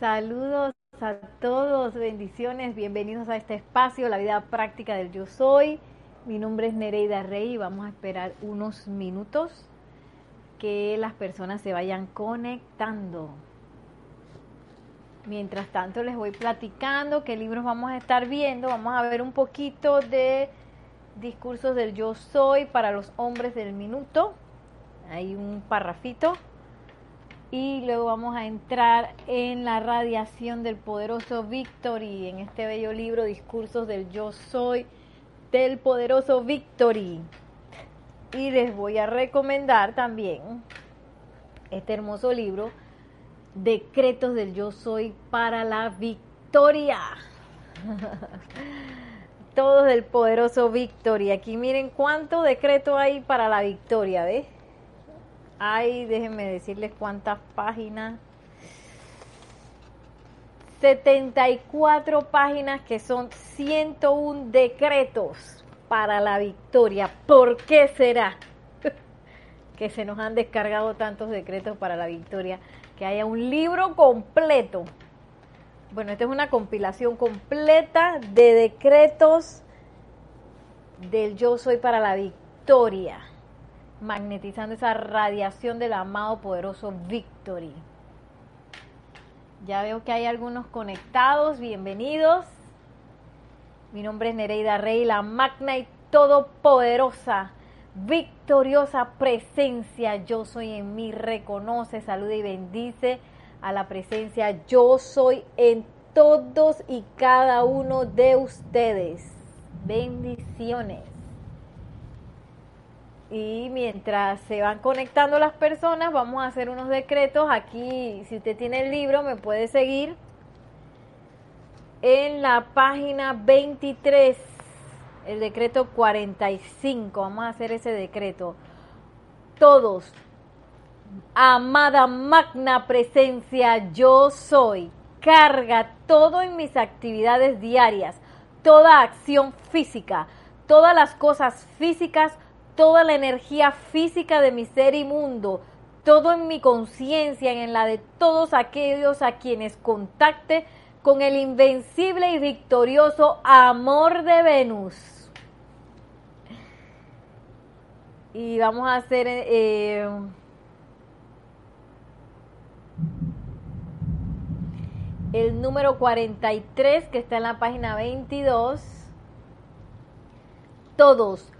Saludos a todos, bendiciones, bienvenidos a este espacio, la vida práctica del yo soy. Mi nombre es Nereida Rey y vamos a esperar unos minutos que las personas se vayan conectando. Mientras tanto les voy platicando qué libros vamos a estar viendo. Vamos a ver un poquito de discursos del yo soy para los hombres del minuto. Hay un parrafito y luego vamos a entrar en la radiación del poderoso Victory, en este bello libro Discursos del Yo Soy del poderoso Victory. Y les voy a recomendar también este hermoso libro, Decretos del Yo Soy para la Victoria. Todos del poderoso Victory. Aquí miren cuánto decreto hay para la victoria, ¿ves? Hay, déjenme decirles cuántas páginas. 74 páginas que son 101 decretos para la victoria. ¿Por qué será que se nos han descargado tantos decretos para la victoria? Que haya un libro completo. Bueno, esta es una compilación completa de decretos del yo soy para la victoria magnetizando esa radiación del amado poderoso Victory. Ya veo que hay algunos conectados, bienvenidos. Mi nombre es Nereida Rey, la magna y todopoderosa, victoriosa presencia yo soy en mí, reconoce, saluda y bendice a la presencia yo soy en todos y cada uno de ustedes. Bendiciones. Y mientras se van conectando las personas, vamos a hacer unos decretos. Aquí, si usted tiene el libro, me puede seguir en la página 23, el decreto 45. Vamos a hacer ese decreto. Todos, amada magna presencia, yo soy. Carga todo en mis actividades diarias, toda acción física, todas las cosas físicas toda la energía física de mi ser inmundo, todo en mi conciencia y en la de todos aquellos a quienes contacte con el invencible y victorioso amor de Venus. Y vamos a hacer eh, el número 43 que está en la página 22. Todos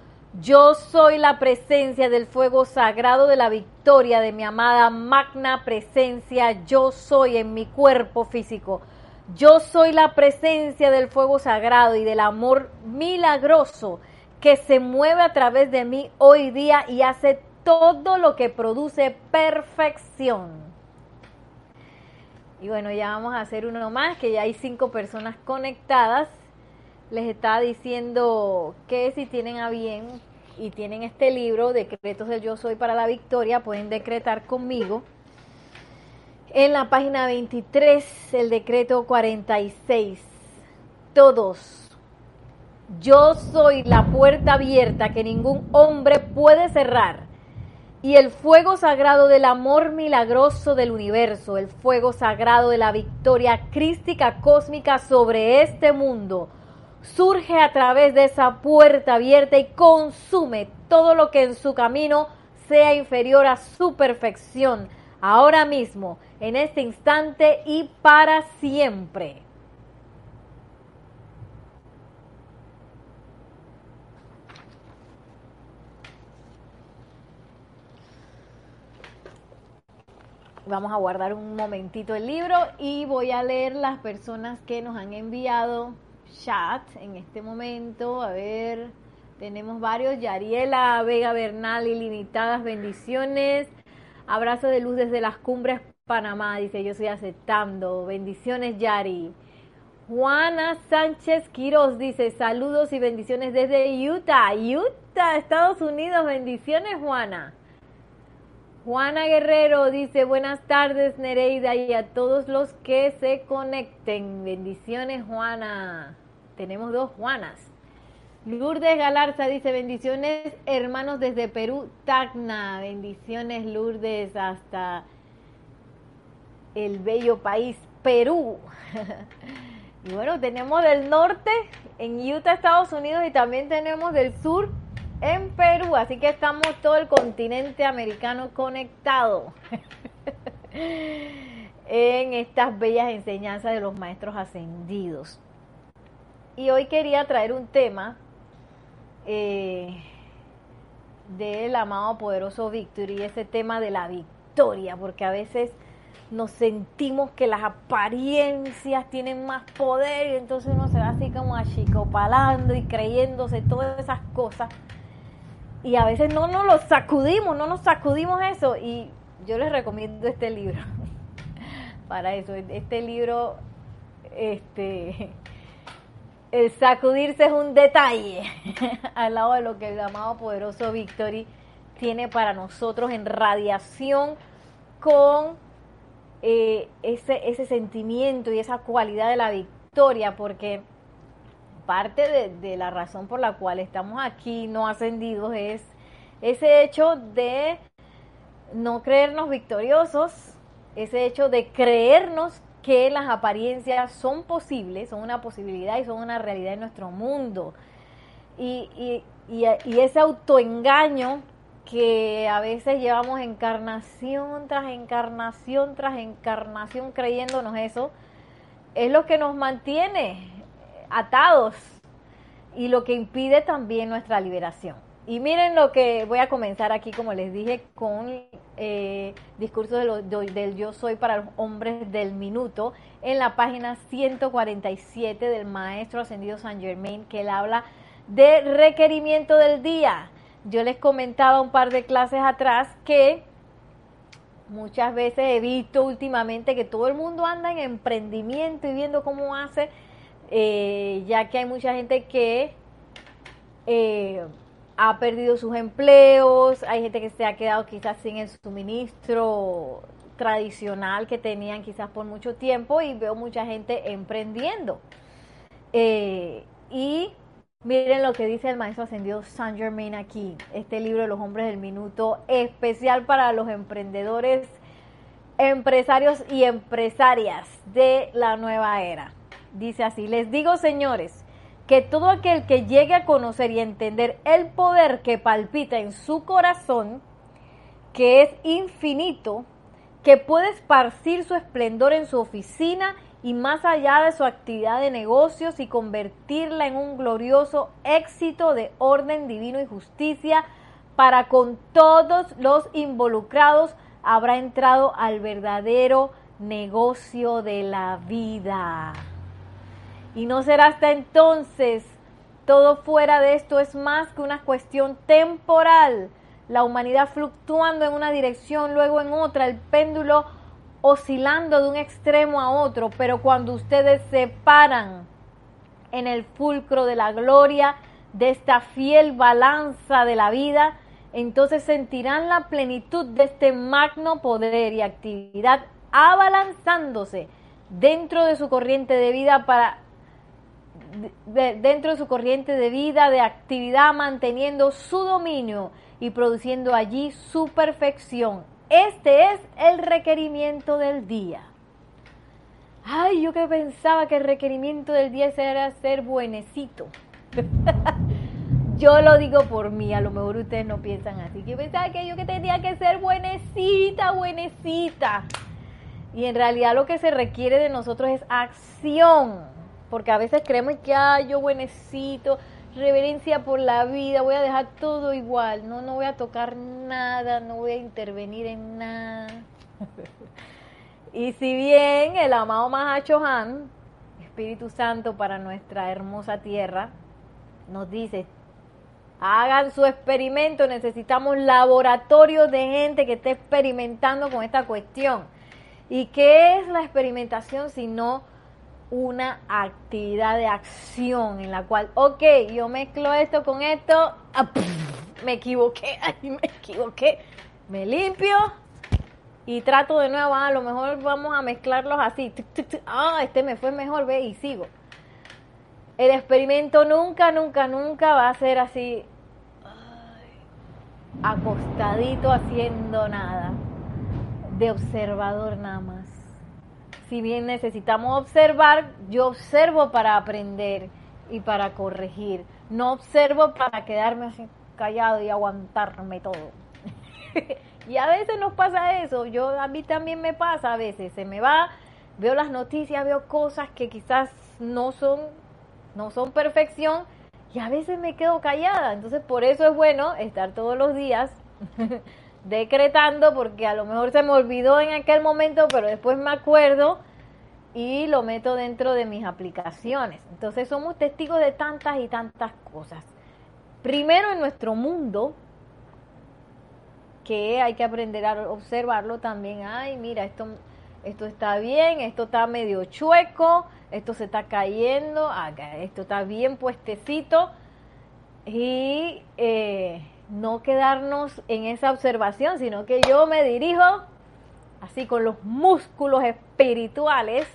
yo soy la presencia del fuego sagrado de la victoria de mi amada magna presencia. Yo soy en mi cuerpo físico. Yo soy la presencia del fuego sagrado y del amor milagroso que se mueve a través de mí hoy día y hace todo lo que produce perfección. Y bueno, ya vamos a hacer uno más, que ya hay cinco personas conectadas les estaba diciendo que si tienen a bien y tienen este libro, Decretos del Yo Soy para la Victoria, pueden decretar conmigo. En la página 23, el decreto 46. Todos. Yo soy la puerta abierta que ningún hombre puede cerrar. Y el fuego sagrado del amor milagroso del universo, el fuego sagrado de la victoria crística cósmica sobre este mundo, surge a través de esa puerta abierta y consume todo lo que en su camino sea inferior a su perfección, ahora mismo, en este instante y para siempre. Vamos a guardar un momentito el libro y voy a leer las personas que nos han enviado chat en este momento. A ver, tenemos varios. Yariela Vega Bernal, ilimitadas bendiciones. Abrazo de luz desde las cumbres Panamá, dice yo estoy aceptando. Bendiciones, Yari. Juana Sánchez Quiroz dice saludos y bendiciones desde Utah, Utah, Estados Unidos. Bendiciones, Juana. Juana Guerrero dice buenas tardes Nereida y a todos los que se conecten. Bendiciones, Juana. Tenemos dos Juanas. Lourdes Galarza dice bendiciones hermanos desde Perú, Tacna. Bendiciones Lourdes hasta el bello país Perú. y bueno, tenemos del norte en Utah, Estados Unidos, y también tenemos del sur en Perú. Así que estamos todo el continente americano conectado en estas bellas enseñanzas de los maestros ascendidos. Y hoy quería traer un tema eh, del amado poderoso Víctor y ese tema de la victoria, porque a veces nos sentimos que las apariencias tienen más poder y entonces uno se va así como achicopalando y creyéndose todas esas cosas. Y a veces no nos lo sacudimos, no nos sacudimos eso. Y yo les recomiendo este libro para eso. Este libro, este, el sacudirse es un detalle al lado de lo que el amado poderoso Victory tiene para nosotros en radiación con eh, ese, ese sentimiento y esa cualidad de la victoria, porque parte de, de, la razón por la cual estamos aquí no ascendidos es ese hecho de no creernos victoriosos, ese hecho de creernos que las apariencias son posibles, son una posibilidad y son una realidad en nuestro mundo. Y, y, ese autoengaño que a veces llevamos encarnación tras encarnación tras encarnación creyéndonos eso, es lo que nos mantiene atados y lo que impide también nuestra liberación. Y miren lo que voy a comenzar aquí, como les dije, con eh, discurso de del yo soy para los hombres del minuto, en la página 147 del maestro ascendido San Germain, que él habla de requerimiento del día. Yo les comentaba un par de clases atrás que muchas veces he visto últimamente que todo el mundo anda en emprendimiento y viendo cómo hace, eh, ya que hay mucha gente que eh, ha perdido sus empleos, hay gente que se ha quedado quizás sin el suministro tradicional que tenían quizás por mucho tiempo y veo mucha gente emprendiendo. Eh, y Miren lo que dice el maestro ascendido Saint Germain aquí, este libro de los hombres del minuto, especial para los emprendedores, empresarios y empresarias de la nueva era. Dice así, les digo señores, que todo aquel que llegue a conocer y entender el poder que palpita en su corazón, que es infinito, que puede esparcir su esplendor en su oficina y más allá de su actividad de negocios y convertirla en un glorioso éxito de orden divino y justicia para con todos los involucrados, habrá entrado al verdadero negocio de la vida. Y no será hasta entonces. Todo fuera de esto es más que una cuestión temporal. La humanidad fluctuando en una dirección, luego en otra, el péndulo oscilando de un extremo a otro, pero cuando ustedes se paran en el fulcro de la gloria de esta fiel balanza de la vida, entonces sentirán la plenitud de este magno poder y actividad abalanzándose dentro de su corriente de vida para dentro de su corriente de vida, de actividad, manteniendo su dominio y produciendo allí su perfección este es el requerimiento del día. Ay, yo que pensaba que el requerimiento del día era ser buenecito. yo lo digo por mí, a lo mejor ustedes no piensan así. Yo pensaba que yo que tenía que ser buenecita, buenecita. Y en realidad lo que se requiere de nosotros es acción. Porque a veces creemos que, ay, yo buenecito, reverencia por la vida, voy a dejar todo igual, no, no voy a tocar nada, no voy a intervenir en nada. y si bien el amado Mahacho Han, Espíritu Santo para nuestra hermosa tierra, nos dice, hagan su experimento, necesitamos laboratorios de gente que esté experimentando con esta cuestión. ¿Y qué es la experimentación si no una actividad de acción en la cual, ok, yo mezclo esto con esto, ah, me equivoqué, ay, me equivoqué, me limpio y trato de nuevo, ah, a lo mejor vamos a mezclarlos así, ah, este me fue mejor, ve, y sigo. El experimento nunca, nunca, nunca va a ser así, acostadito haciendo nada, de observador nada más si bien necesitamos observar, yo observo para aprender y para corregir. No observo para quedarme así callado y aguantarme todo. y a veces nos pasa eso. Yo a mí también me pasa a veces. Se me va, veo las noticias, veo cosas que quizás no son no son perfección y a veces me quedo callada. Entonces, por eso es bueno estar todos los días decretando porque a lo mejor se me olvidó en aquel momento, pero después me acuerdo y lo meto dentro de mis aplicaciones. Entonces somos testigos de tantas y tantas cosas. Primero en nuestro mundo, que hay que aprender a observarlo también. Ay, mira, esto, esto está bien, esto está medio chueco, esto se está cayendo, esto está bien puestecito. Y eh, no quedarnos en esa observación, sino que yo me dirijo así con los músculos espirituales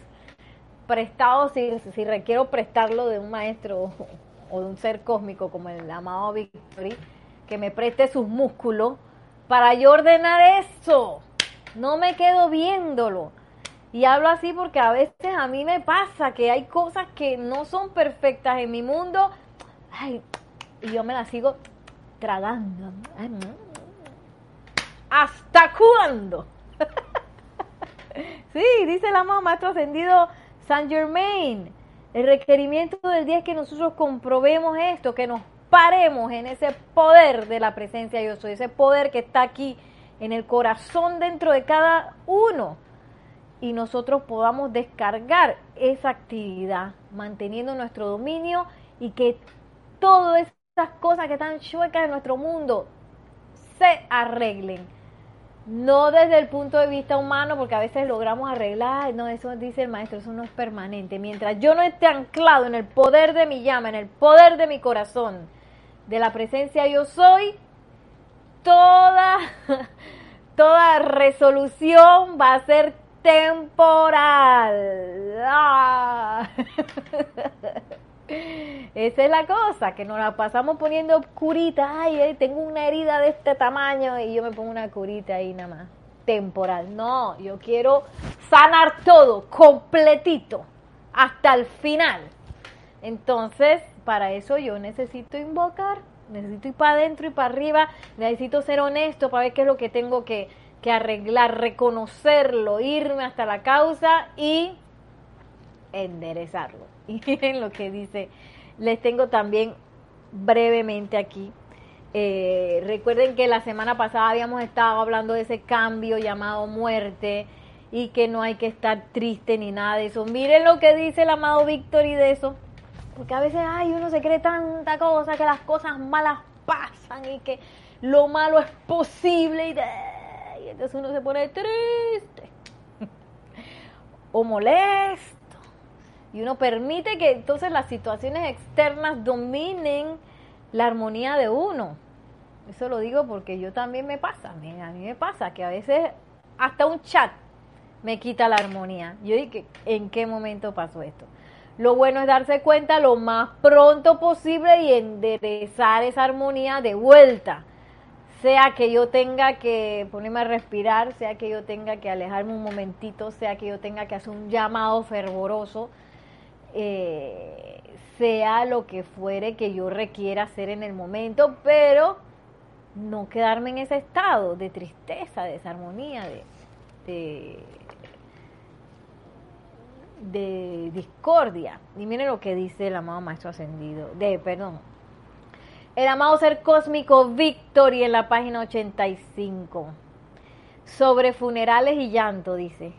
prestados, si, si requiero prestarlo de un maestro o de un ser cósmico como el amado Victory, que me preste sus músculos para yo ordenar eso. No me quedo viéndolo. Y hablo así porque a veces a mí me pasa que hay cosas que no son perfectas en mi mundo. Ay, y yo me las sigo tragando. ¿Hasta cuándo? sí, dice el amado maestro ascendido Saint Germain. El requerimiento del día es que nosotros comprobemos esto, que nos paremos en ese poder de la presencia yo soy, ese poder que está aquí en el corazón dentro de cada uno y nosotros podamos descargar esa actividad manteniendo nuestro dominio y que todas esas cosas que están chuecas en nuestro mundo se arreglen. No desde el punto de vista humano, porque a veces logramos arreglar, no, eso dice el maestro, eso no es permanente. Mientras yo no esté anclado en el poder de mi llama, en el poder de mi corazón, de la presencia yo soy, toda, toda resolución va a ser temporal. Ah. Esa es la cosa, que nos la pasamos poniendo curita. Ay, tengo una herida de este tamaño y yo me pongo una curita ahí nada más. Temporal. No, yo quiero sanar todo, completito, hasta el final. Entonces, para eso yo necesito invocar, necesito ir para adentro y para arriba, necesito ser honesto para ver qué es lo que tengo que, que arreglar, reconocerlo, irme hasta la causa y enderezarlo. Y miren lo que dice, les tengo también brevemente aquí. Eh, recuerden que la semana pasada habíamos estado hablando de ese cambio llamado muerte y que no hay que estar triste ni nada de eso. Miren lo que dice el amado Víctor y de eso. Porque a veces, ay, uno se cree tanta cosa, que las cosas malas pasan y que lo malo es posible y, y entonces uno se pone triste o molesto y uno permite que entonces las situaciones externas dominen la armonía de uno. Eso lo digo porque yo también me pasa, a mí me pasa que a veces hasta un chat me quita la armonía. Yo dije, ¿en qué momento pasó esto? Lo bueno es darse cuenta lo más pronto posible y enderezar esa armonía de vuelta. Sea que yo tenga que ponerme a respirar, sea que yo tenga que alejarme un momentito, sea que yo tenga que hacer un llamado fervoroso eh, sea lo que fuere que yo requiera hacer en el momento, pero no quedarme en ese estado de tristeza, de desarmonía, de, de, discordia. Y miren lo que dice el amado Maestro Ascendido, de, perdón, el amado ser cósmico Victory en la página 85. Sobre funerales y llanto, dice.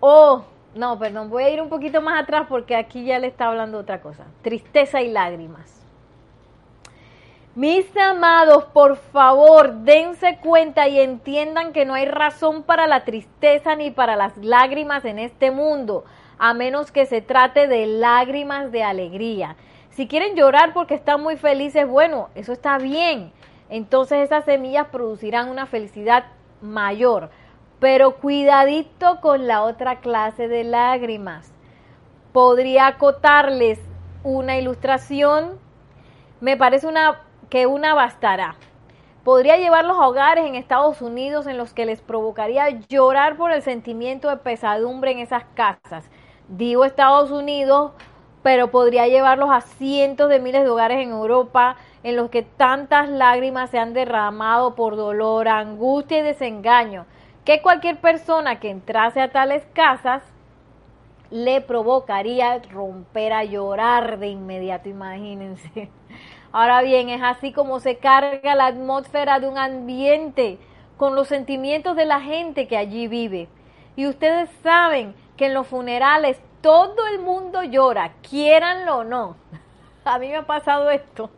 Oh, no, perdón, voy a ir un poquito más atrás porque aquí ya le está hablando otra cosa. Tristeza y lágrimas. Mis amados, por favor, dense cuenta y entiendan que no hay razón para la tristeza ni para las lágrimas en este mundo, a menos que se trate de lágrimas de alegría. Si quieren llorar porque están muy felices, bueno, eso está bien. Entonces esas semillas producirán una felicidad mayor. Pero cuidadito con la otra clase de lágrimas. Podría acotarles una ilustración. Me parece una, que una bastará. podría llevarlos a hogares en Estados Unidos en los que les provocaría llorar por el sentimiento de pesadumbre en esas casas. Digo Estados Unidos, pero podría llevarlos a cientos de miles de hogares en Europa en los que tantas lágrimas se han derramado por dolor, angustia y desengaño, que cualquier persona que entrase a tales casas le provocaría romper a llorar de inmediato, imagínense. Ahora bien, es así como se carga la atmósfera de un ambiente con los sentimientos de la gente que allí vive. Y ustedes saben que en los funerales todo el mundo llora, quieranlo o no. A mí me ha pasado esto,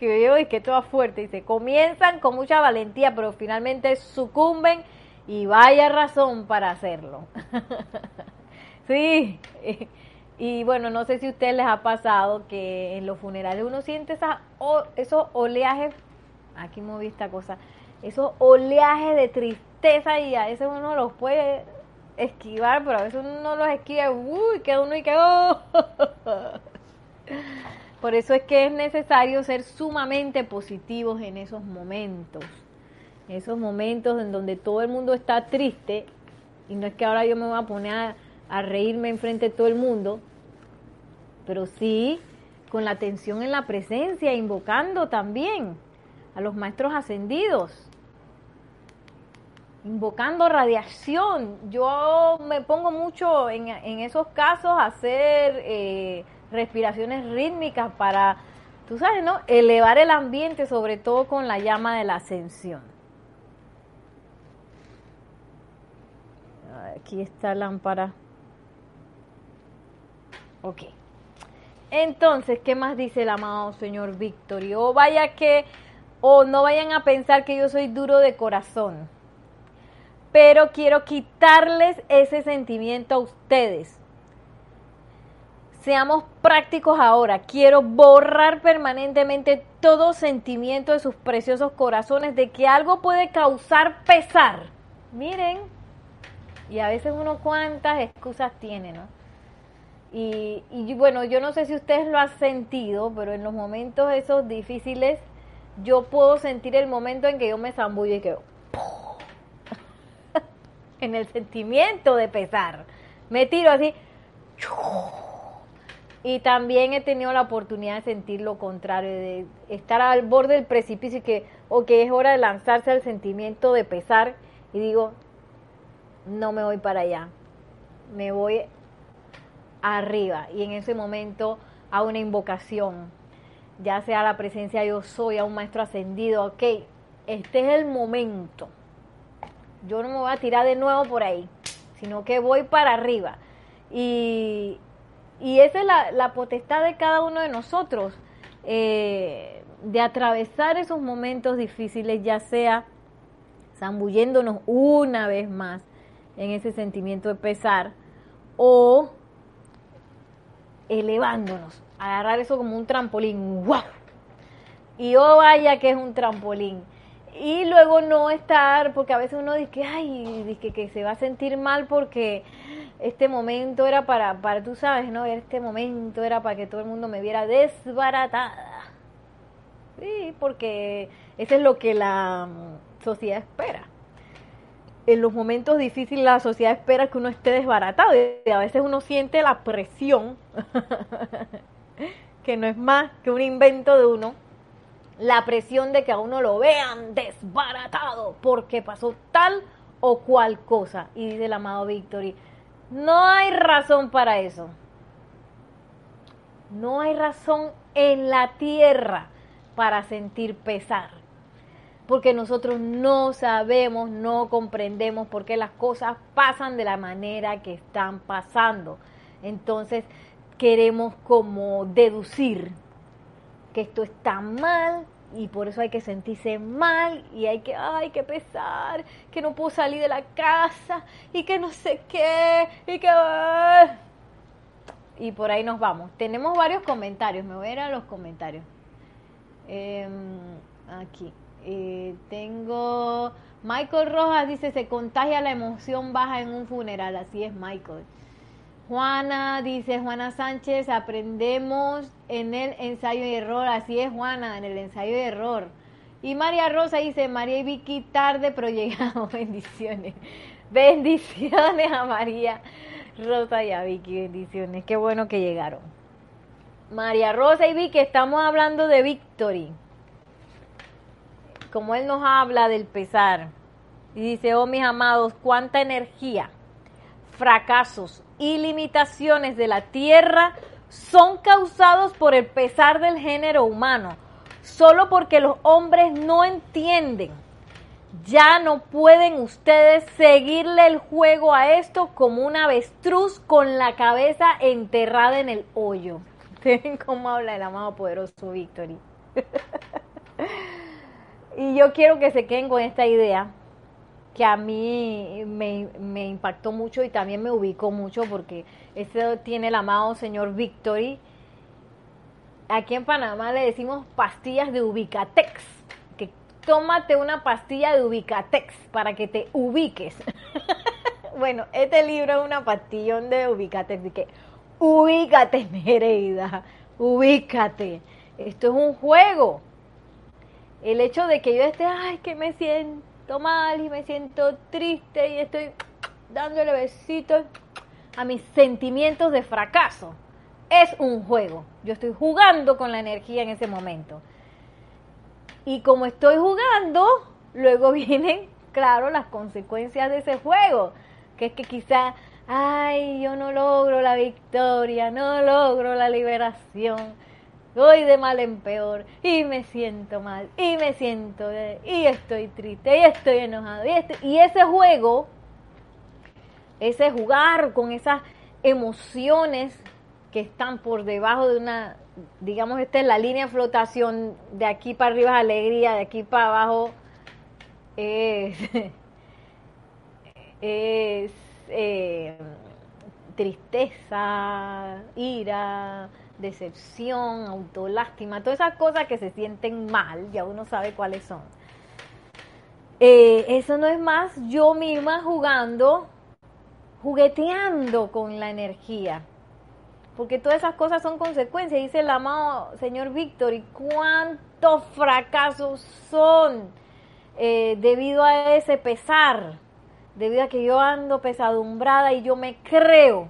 que yo digo que todo fuerte, y se comienzan con mucha valentía, pero finalmente sucumben y vaya razón para hacerlo. sí, y bueno, no sé si a ustedes les ha pasado que en los funerales uno siente esa, esos oleajes, aquí moví esta cosa, esos oleajes de tristeza y a veces uno los puede esquivar, pero a veces uno no los esquiva, uy, queda uno y quedó. Por eso es que es necesario ser sumamente positivos en esos momentos. Esos momentos en donde todo el mundo está triste, y no es que ahora yo me voy a poner a, a reírme enfrente de todo el mundo, pero sí con la atención en la presencia, invocando también a los maestros ascendidos, invocando radiación. Yo me pongo mucho en, esos casos a hacer eh, respiraciones rítmicas para, tú sabes, ¿no? Elevar el ambiente, sobre todo con la llama de la ascensión. Aquí está lámpara. Ok. Entonces, ¿qué más dice el amado Señor Víctor? O vaya que, o no vayan a pensar que yo soy duro de corazón. Pero quiero quitarles ese sentimiento a ustedes. Seamos prácticos ahora. Quiero borrar permanentemente todo sentimiento de sus preciosos corazones de que algo puede causar pesar. Miren, y a veces uno cuántas excusas tiene, ¿no? Y, bueno, yo no sé si ustedes lo han sentido, pero en los momentos esos difíciles, yo puedo sentir el momento en que yo me zambullo y que en el sentimiento de pesar. Me tiro así. Y también he tenido la oportunidad de sentir lo contrario, de estar al borde del precipicio y que, o que es hora de lanzarse al sentimiento de pesar y digo, no me voy para allá, me voy arriba. Y en ese momento a una invocación, ya sea la presencia yo soy, a un maestro ascendido, ok, este es el momento. Yo no me voy a tirar de nuevo por ahí, sino que voy para arriba. Y, y esa es la, la, potestad de cada uno de nosotros, eh, de atravesar esos momentos difíciles, ya sea zambulléndonos una vez más en ese sentimiento de pesar, o elevándonos, agarrar eso como un trampolín, ¡wow! Y oh vaya que es un trampolín. Y luego no estar, porque a veces uno dice, ay, dice que se va a sentir mal porque este momento era para, para, tú sabes, ¿no? Este momento era para que todo el mundo me viera desbaratada. Sí, porque eso es lo que la sociedad espera en los momentos difíciles la sociedad espera que uno esté desbaratado y a veces uno siente la presión, que no es más que un invento de uno, la presión de que a uno lo vean desbaratado porque pasó tal o cual cosa. Y dice el amado Victory, no hay razón para eso. No hay razón en la tierra para sentir pesar porque nosotros no sabemos, no comprendemos por qué las cosas pasan de la manera que están pasando. Entonces queremos como deducir que esto está mal y por eso hay que sentirse mal y hay que, ay, que pesar, que no puedo salir de la casa y que no sé qué y que... Y por ahí nos vamos. Tenemos varios comentarios, me voy a ir a los comentarios. Em, aquí. Eh, tengo Michael Rojas dice, se contagia la emoción baja en un funeral. Así es, Michael. Juana dice, Juana Sánchez, aprendemos en el ensayo y error. Así es, Juana, en el ensayo y error. Y María Rosa dice, María y Vicky tarde, pero llegamos. Bendiciones. Bendiciones a María Rosa y a Vicky. Bendiciones. Qué bueno que llegaron. María Rosa y Vicky, estamos hablando de Victory. Como él nos habla del pesar. Y dice, oh mis amados, cuánta energía, fracasos y limitaciones de la tierra son causados por el pesar del género humano, solo porque los hombres no entienden. Ya no pueden ustedes seguirle el juego a esto como un avestruz con la cabeza enterrada en el hoyo. ¿Ven cómo habla el amado poderoso Victory? y yo quiero que se queden con esta idea que a mí me, impactó mucho y también me ubicó mucho porque ese tiene el amado señor Victory. Aquí en Panamá le decimos pastillas de Ubicatex. Que tómate una pastilla de Ubicatex para que te ubiques. bueno, este libro es una pastillón de Ubicatex. De que ubícate, Nereida. Ubícate. Esto es un juego. El hecho de que yo esté, ay, que me siento mal y me siento triste y estoy dándole besitos a mis sentimientos de fracaso. Es un juego. Yo estoy jugando con la energía en ese momento. Y como estoy jugando, luego vienen, claro, las consecuencias de ese juego. Que es que quizá, ay, yo no logro la victoria, no logro la liberación voy de mal en peor y me siento mal y me siento y estoy triste y estoy enojado y, este, y ese juego ese jugar con esas emociones que están por debajo de una digamos esta es la línea de flotación de aquí para arriba es alegría de aquí para abajo es, es eh, tristeza ira decepción, autolástima, todas esas cosas que se sienten mal, ya uno sabe cuáles son. Eh, eso no es más yo misma jugando, jugueteando con la energía. Porque todas esas cosas son consecuencias, dice el amado señor Víctor, y cuántos fracasos son eh, debido a ese pesar, debido a que yo ando pesadumbrada y yo me creo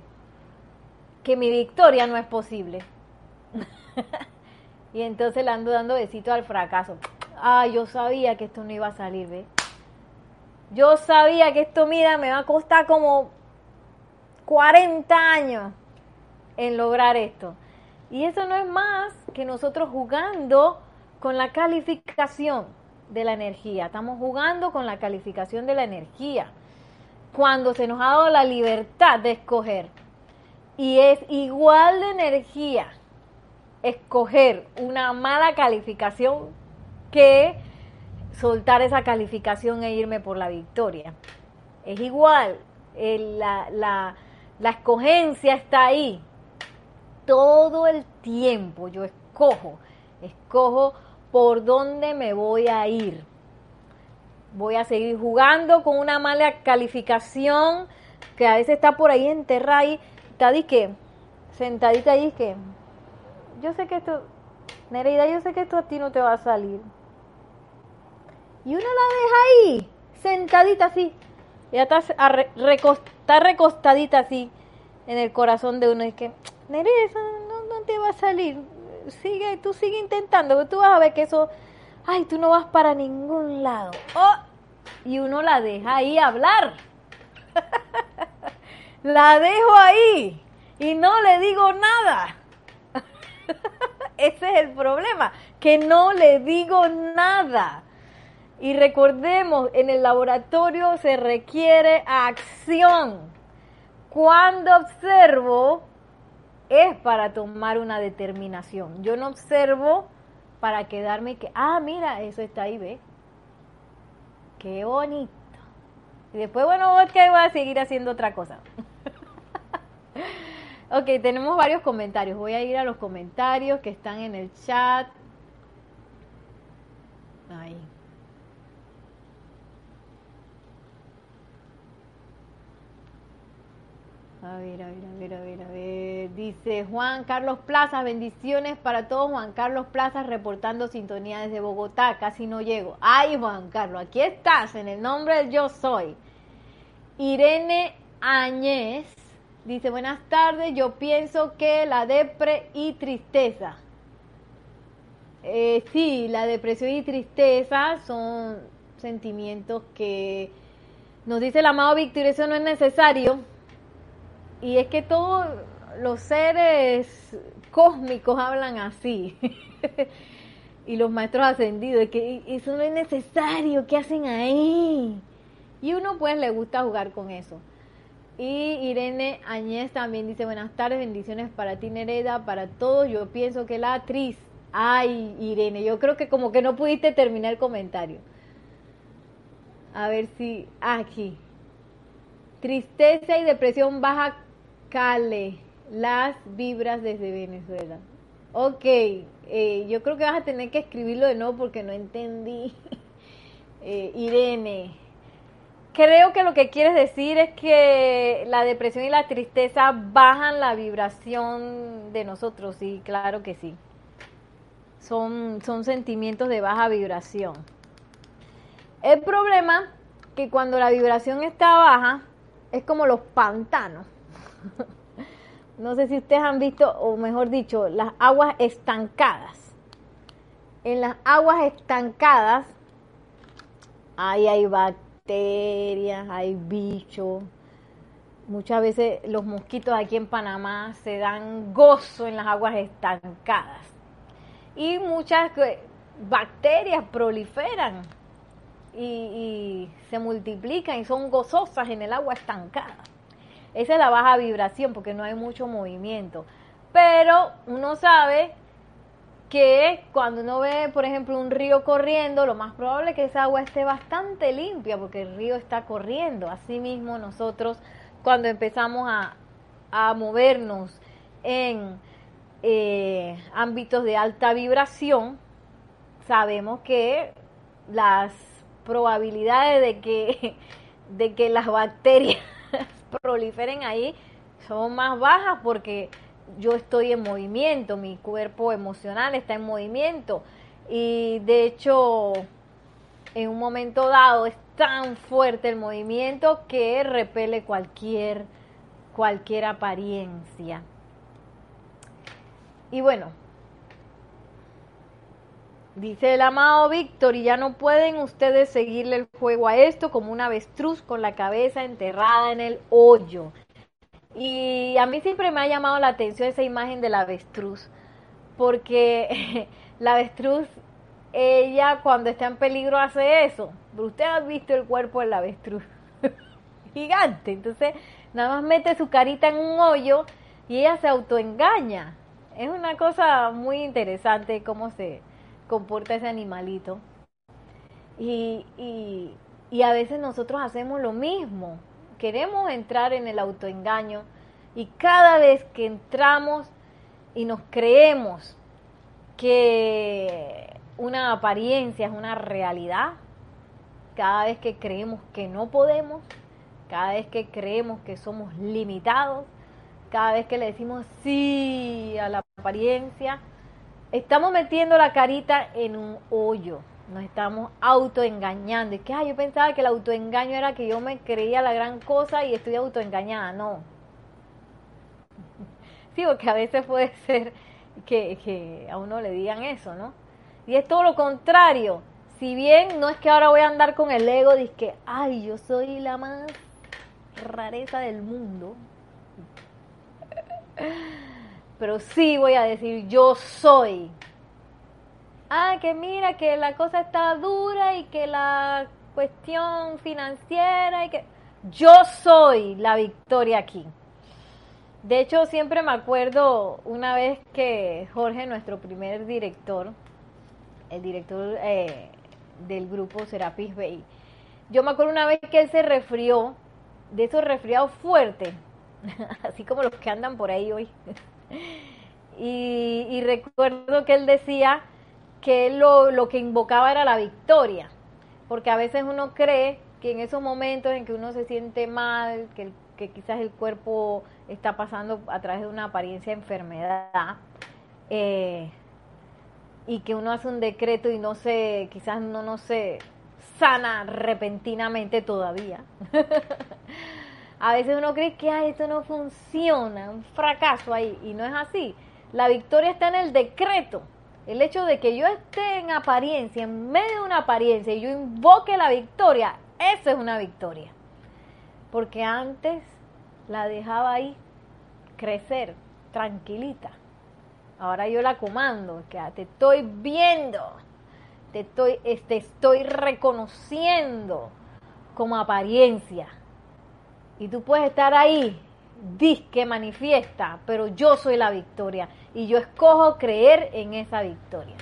que mi victoria no es posible. y entonces le ando dando besito al fracaso. Ay, yo sabía que esto no iba a salir, ¿ve? Yo sabía que esto, mira, me va a costar como 40 años en lograr esto. Y eso no es más que nosotros jugando con la calificación de la energía. Estamos jugando con la calificación de la energía. Cuando se nos ha dado la libertad de escoger. Y es igual de energía escoger una mala calificación que soltar esa calificación e irme por la victoria. Es igual, la, la, la escogencia está ahí. Todo el tiempo yo escojo, escojo por dónde me voy a ir. Voy a seguir jugando con una mala calificación que a veces está por ahí enterrada ahí, está que sentadita que yo sé que esto, Nereida, yo sé que esto a ti no te va a salir. Y uno la deja ahí, sentadita así. Y está, está recostadita así en el corazón de uno. Y es que, Nereida, eso no, te va a salir. Sigue, tú sigue intentando, tú vas a ver que eso, ay, tú no vas para ningún lado. Oh, y uno la deja ahí hablar. la dejo ahí y no le digo nada. Ese es el problema, que no le digo nada. Y recordemos, en el laboratorio se requiere acción. Cuando observo es para tomar una determinación. Yo no observo para quedarme que, ah, mira, eso está ahí, ve. Qué bonito. Y después, bueno, que voy a seguir haciendo otra cosa. Ok, tenemos varios comentarios. Voy a ir a los comentarios que están en el chat. Ahí. A ver, a ver, a ver, a ver, a ver. Dice Juan Carlos Plaza, bendiciones para todos. Juan Carlos Plaza reportando sintonía desde Bogotá, casi no llego. Ay, Juan Carlos, aquí estás, en el nombre del yo soy. Irene Añez dice, buenas tardes, yo pienso que la depre y tristeza. Eh, sí, la depresión y tristeza son sentimientos que nos dice el amado Víctor, eso no es necesario. Y es que todos los seres cósmicos hablan así. y los maestros ascendidos, que eso no es necesario, ¿qué hacen ahí? Y uno pues le gusta jugar con eso. Y Irene Añez también dice, buenas tardes, bendiciones para ti Nereda, para todos. Yo pienso que la actriz, ay Irene, yo creo que como que no pudiste terminar el comentario. A ver si, aquí. Tristeza y depresión baja Cale, las vibras desde Venezuela. Ok, eh, yo creo que vas a tener que escribirlo de nuevo porque no entendí. Eh, Irene, creo que lo que quieres decir es que la depresión y la tristeza bajan la vibración de nosotros, sí, claro que sí. Son, son sentimientos de baja vibración. El problema que cuando la vibración está baja es como los pantanos. no sé si ustedes han visto, o mejor dicho, las aguas estancadas. En las aguas estancadas ahí hay bacterias, hay bichos. Muchas veces los mosquitos aquí en Panamá se dan gozo en las aguas estancadas. Y muchas bacterias proliferan y, y se multiplican y son gozosas en el agua estancada. Esa es la baja vibración porque no hay mucho movimiento. Pero uno sabe que cuando uno ve, por ejemplo, un río corriendo, lo más probable es que esa agua esté bastante limpia porque el río está corriendo. Asimismo, nosotros cuando empezamos a, movernos en eh, ámbitos de alta vibración, sabemos que las probabilidades de que, de que las bacterias proliferen ahí son más bajas porque yo estoy en movimiento, mi cuerpo emocional está en movimiento y de hecho en un momento dado es tan fuerte el movimiento que repele cualquier cualquier apariencia. Y bueno, Dice el amado Víctor, y ya no pueden ustedes seguirle el juego a esto como un avestruz con la cabeza enterrada en el hoyo. Y a mí siempre me ha llamado la atención esa imagen del avestruz, porque la avestruz, ella cuando está en peligro hace eso. Usted ha visto el cuerpo del avestruz, gigante, entonces nada más mete su carita en un hoyo y ella se autoengaña. Es una cosa muy interesante cómo se, comporta ese animalito. Y, y, a veces nosotros hacemos lo mismo. Queremos entrar en el autoengaño y cada vez que entramos y nos creemos que una apariencia es una realidad, cada vez que creemos que no podemos, cada vez que creemos que somos limitados, cada vez que le decimos sí a la apariencia, estamos metiendo la carita en un hoyo. Nos estamos autoengañando. Y que, yo pensaba que el autoengaño era que yo me creía la gran cosa y estoy autoengañada. No. Sí, porque a veces puede ser que, que a uno le digan eso, ¿no? Y es todo lo contrario. Si bien no es que ahora voy a andar con el ego de que, ay, yo soy la más rareza del mundo pero sí voy a decir yo soy. Ah, que mira que la cosa está dura y que la cuestión financiera y que yo soy la victoria aquí. De hecho, siempre me acuerdo una vez que Jorge, nuestro primer director, el director eh, del grupo Serapis Bay, yo me acuerdo una vez que él se resfrió, de esos resfriados fuertes, así como los que andan por ahí hoy. Y, recuerdo que él decía que lo, lo que invocaba era la victoria, porque a veces uno cree que en esos momentos en que uno se siente mal, que que quizás el cuerpo está pasando a través de una apariencia de enfermedad. Eh, y que uno hace un decreto y no se, quizás no, no se sana repentinamente todavía. a veces uno cree que esto no funciona, un fracaso ahí, y no es así. La victoria está en el decreto. El hecho de que yo esté en apariencia, en medio de una apariencia, y yo invoque la victoria, eso es una victoria. Porque antes la dejaba ahí crecer, tranquilita. Ahora yo la comando, que te estoy viendo, te estoy, te estoy reconociendo como apariencia. Y tú puedes estar ahí, disque manifiesta, pero yo soy la victoria y yo escojo creer en esa victoria.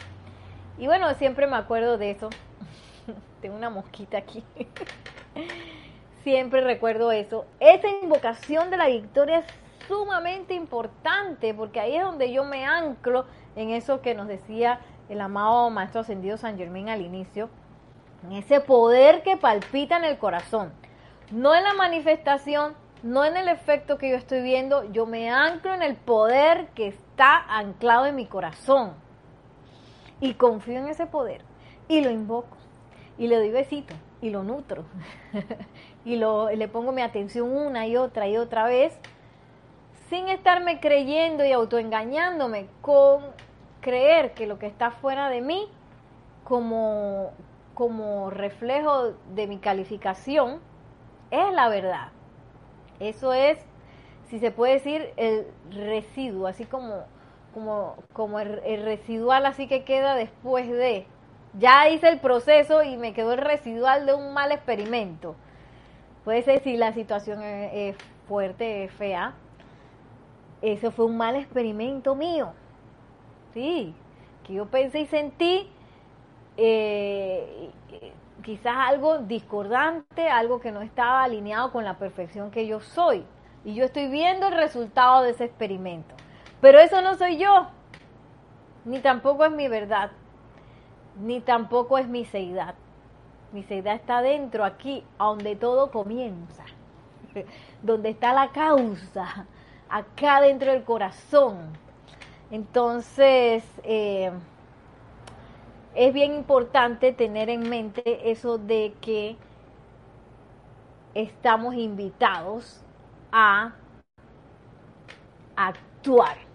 Y bueno, siempre me acuerdo de eso. Tengo una mosquita aquí. siempre recuerdo eso. Esa invocación de la victoria es sumamente importante porque ahí es donde yo me anclo en eso que nos decía el amado Maestro Ascendido San Germán al inicio, en ese poder que palpita en el corazón, no en la manifestación, no en el efecto que yo estoy viendo, yo me anclo en el poder que está anclado en mi corazón. Y confío en ese poder y lo invoco. Y le doy besito y lo nutro. Y lo, le pongo mi atención una y otra y otra vez sin estarme creyendo y autoengañándome con creer que lo que está fuera de mí como, como reflejo de mi calificación es la verdad. Eso es, si se puede decir, el residuo, así como, como, como el, residual así que queda después de. Ya hice el proceso y me quedó el residual de un mal experimento. Puede ser si la situación es, fuerte, es fea, ese fue un mal experimento mío. Sí, que yo pensé y sentí eh, quizás algo discordante, algo que no estaba alineado con la perfección que yo soy. Y yo estoy viendo el resultado de ese experimento. Pero eso no soy yo, ni tampoco es mi verdad, ni tampoco es mi seidad. Mi seidad está dentro, aquí, donde todo comienza, donde está la causa, acá dentro del corazón. Entonces, eh, es bien importante tener en mente eso de que estamos invitados a actuar.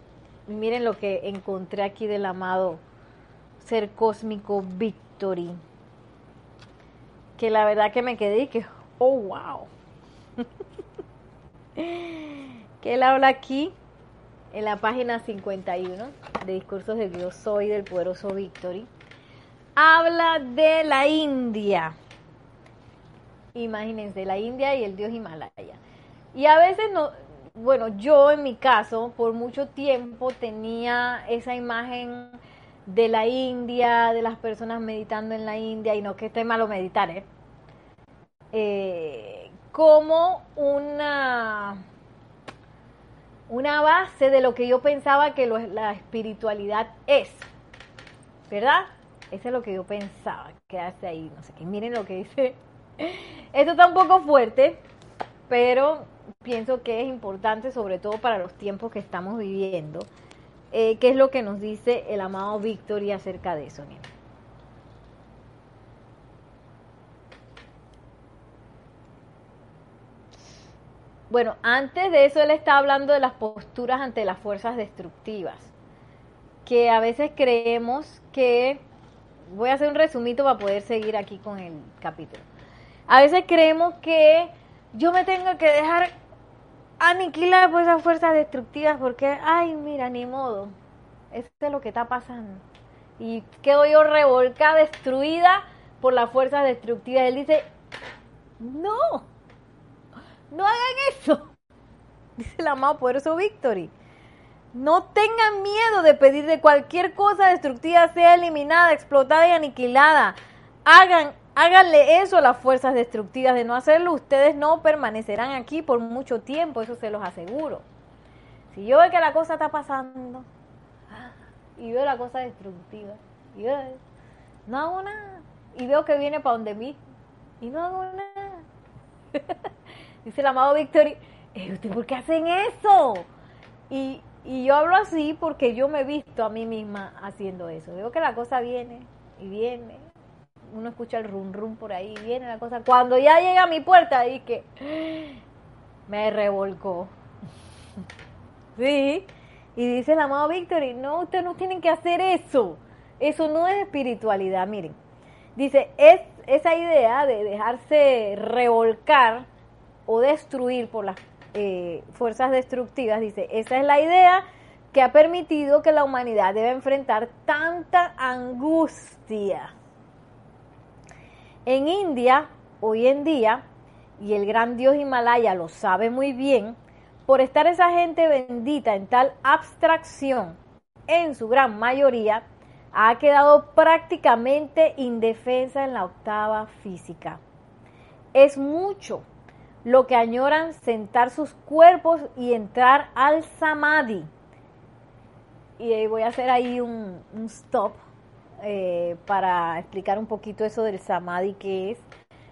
Miren lo que encontré aquí del amado ser cósmico Victory. Que la verdad que me quedé que, oh, wow. que él habla aquí en la página 51 de Discursos de Dios Soy del Poderoso Victory. Habla de la India. Imagínense, la India y el dios Himalaya. Y a veces no, bueno, yo en mi caso, por mucho tiempo tenía esa imagen de la India, de las personas meditando en la India, y no que esté malo meditar, ¿eh? eh como una una base de lo que yo pensaba que la espiritualidad es. ¿Verdad? Eso es lo que yo pensaba que hace ahí, no sé qué. Miren lo que dice. Esto está un poco fuerte, pero pienso que es importante, sobre todo para los tiempos que estamos viviendo. Eh, ¿Qué es lo que nos dice el amado Víctor y acerca de eso? Bueno, antes de eso él está hablando de las posturas ante las fuerzas destructivas, que a veces creemos que, voy a hacer un resumito para poder seguir aquí con el capítulo, a veces creemos que yo me tengo que dejar aniquilar por esas fuerzas destructivas porque, ay, mira, ni modo, eso es lo que está pasando. Y quedo yo revolcada, destruida por las fuerzas destructivas. Él dice, no, no hagan eso. Dice el amado poderoso Victory. No tengan miedo de pedir de cualquier cosa destructiva sea eliminada, explotada y aniquilada. Hagan, háganle eso a las fuerzas destructivas. De no hacerlo, ustedes no permanecerán aquí por mucho tiempo, eso se los aseguro. Si yo veo que la cosa está pasando y veo la cosa destructiva, y no hago nada. Y veo que viene para donde mí y no hago nada. Dice el amado Victory, ¿Usted por qué hacen eso? Y, y yo hablo así porque yo me he visto a mí misma haciendo eso. Veo que la cosa viene y viene. Uno escucha el rum rum por ahí, viene la cosa. Cuando ya llega a mi puerta, y que me revolcó. sí. Y dice el amado Víctor, no, ustedes no tienen que hacer eso. Eso no es espiritualidad, miren. Dice, es esa idea de dejarse revolcar o destruir por las eh, fuerzas destructivas, dice, esa es la idea que ha permitido que la humanidad deba enfrentar tanta angustia. En India, hoy en día, y el gran dios Himalaya lo sabe muy bien, por estar esa gente bendita en tal abstracción, en su gran mayoría, ha quedado prácticamente indefensa en la octava física. Es mucho lo que añoran sentar sus cuerpos y entrar al samadhi. Y voy a hacer ahí un, stop eh, para explicar un poquito eso del samadhi que es.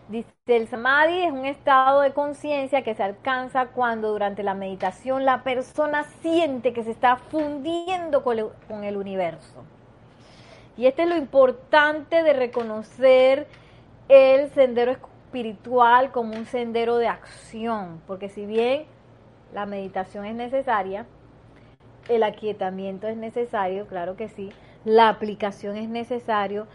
Dice, el samadhi es un estado de conciencia que se alcanza cuando durante la meditación la persona siente que se está fundiendo con el universo. Y este es lo importante de reconocer el sendero espiritual como un sendero de acción, porque si bien la meditación es necesaria, el aquietamiento es necesario, claro que sí, la aplicación es necesario,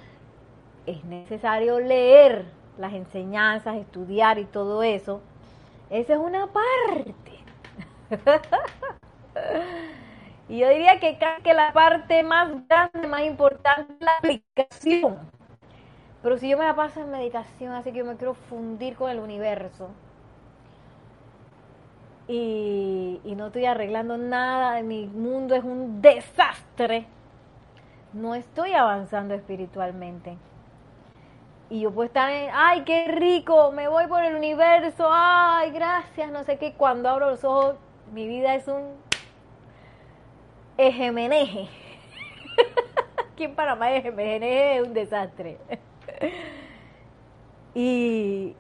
es necesario leer las enseñanzas, estudiar y todo eso. Esa es una parte. y yo diría que, que la parte más grande, más importante es la aplicación. Pero si yo me la paso en meditación, así que yo me quiero fundir con el universo. Y, no estoy arreglando nada, mi mundo es un desastre. No estoy avanzando espiritualmente. Y yo puedo estar en, ay, qué rico, me voy por el universo, ay, gracias, no sé qué. Cuando abro los ojos, mi vida es un ejemeneje. Aquí en Panamá ejemeneje es un desastre. y,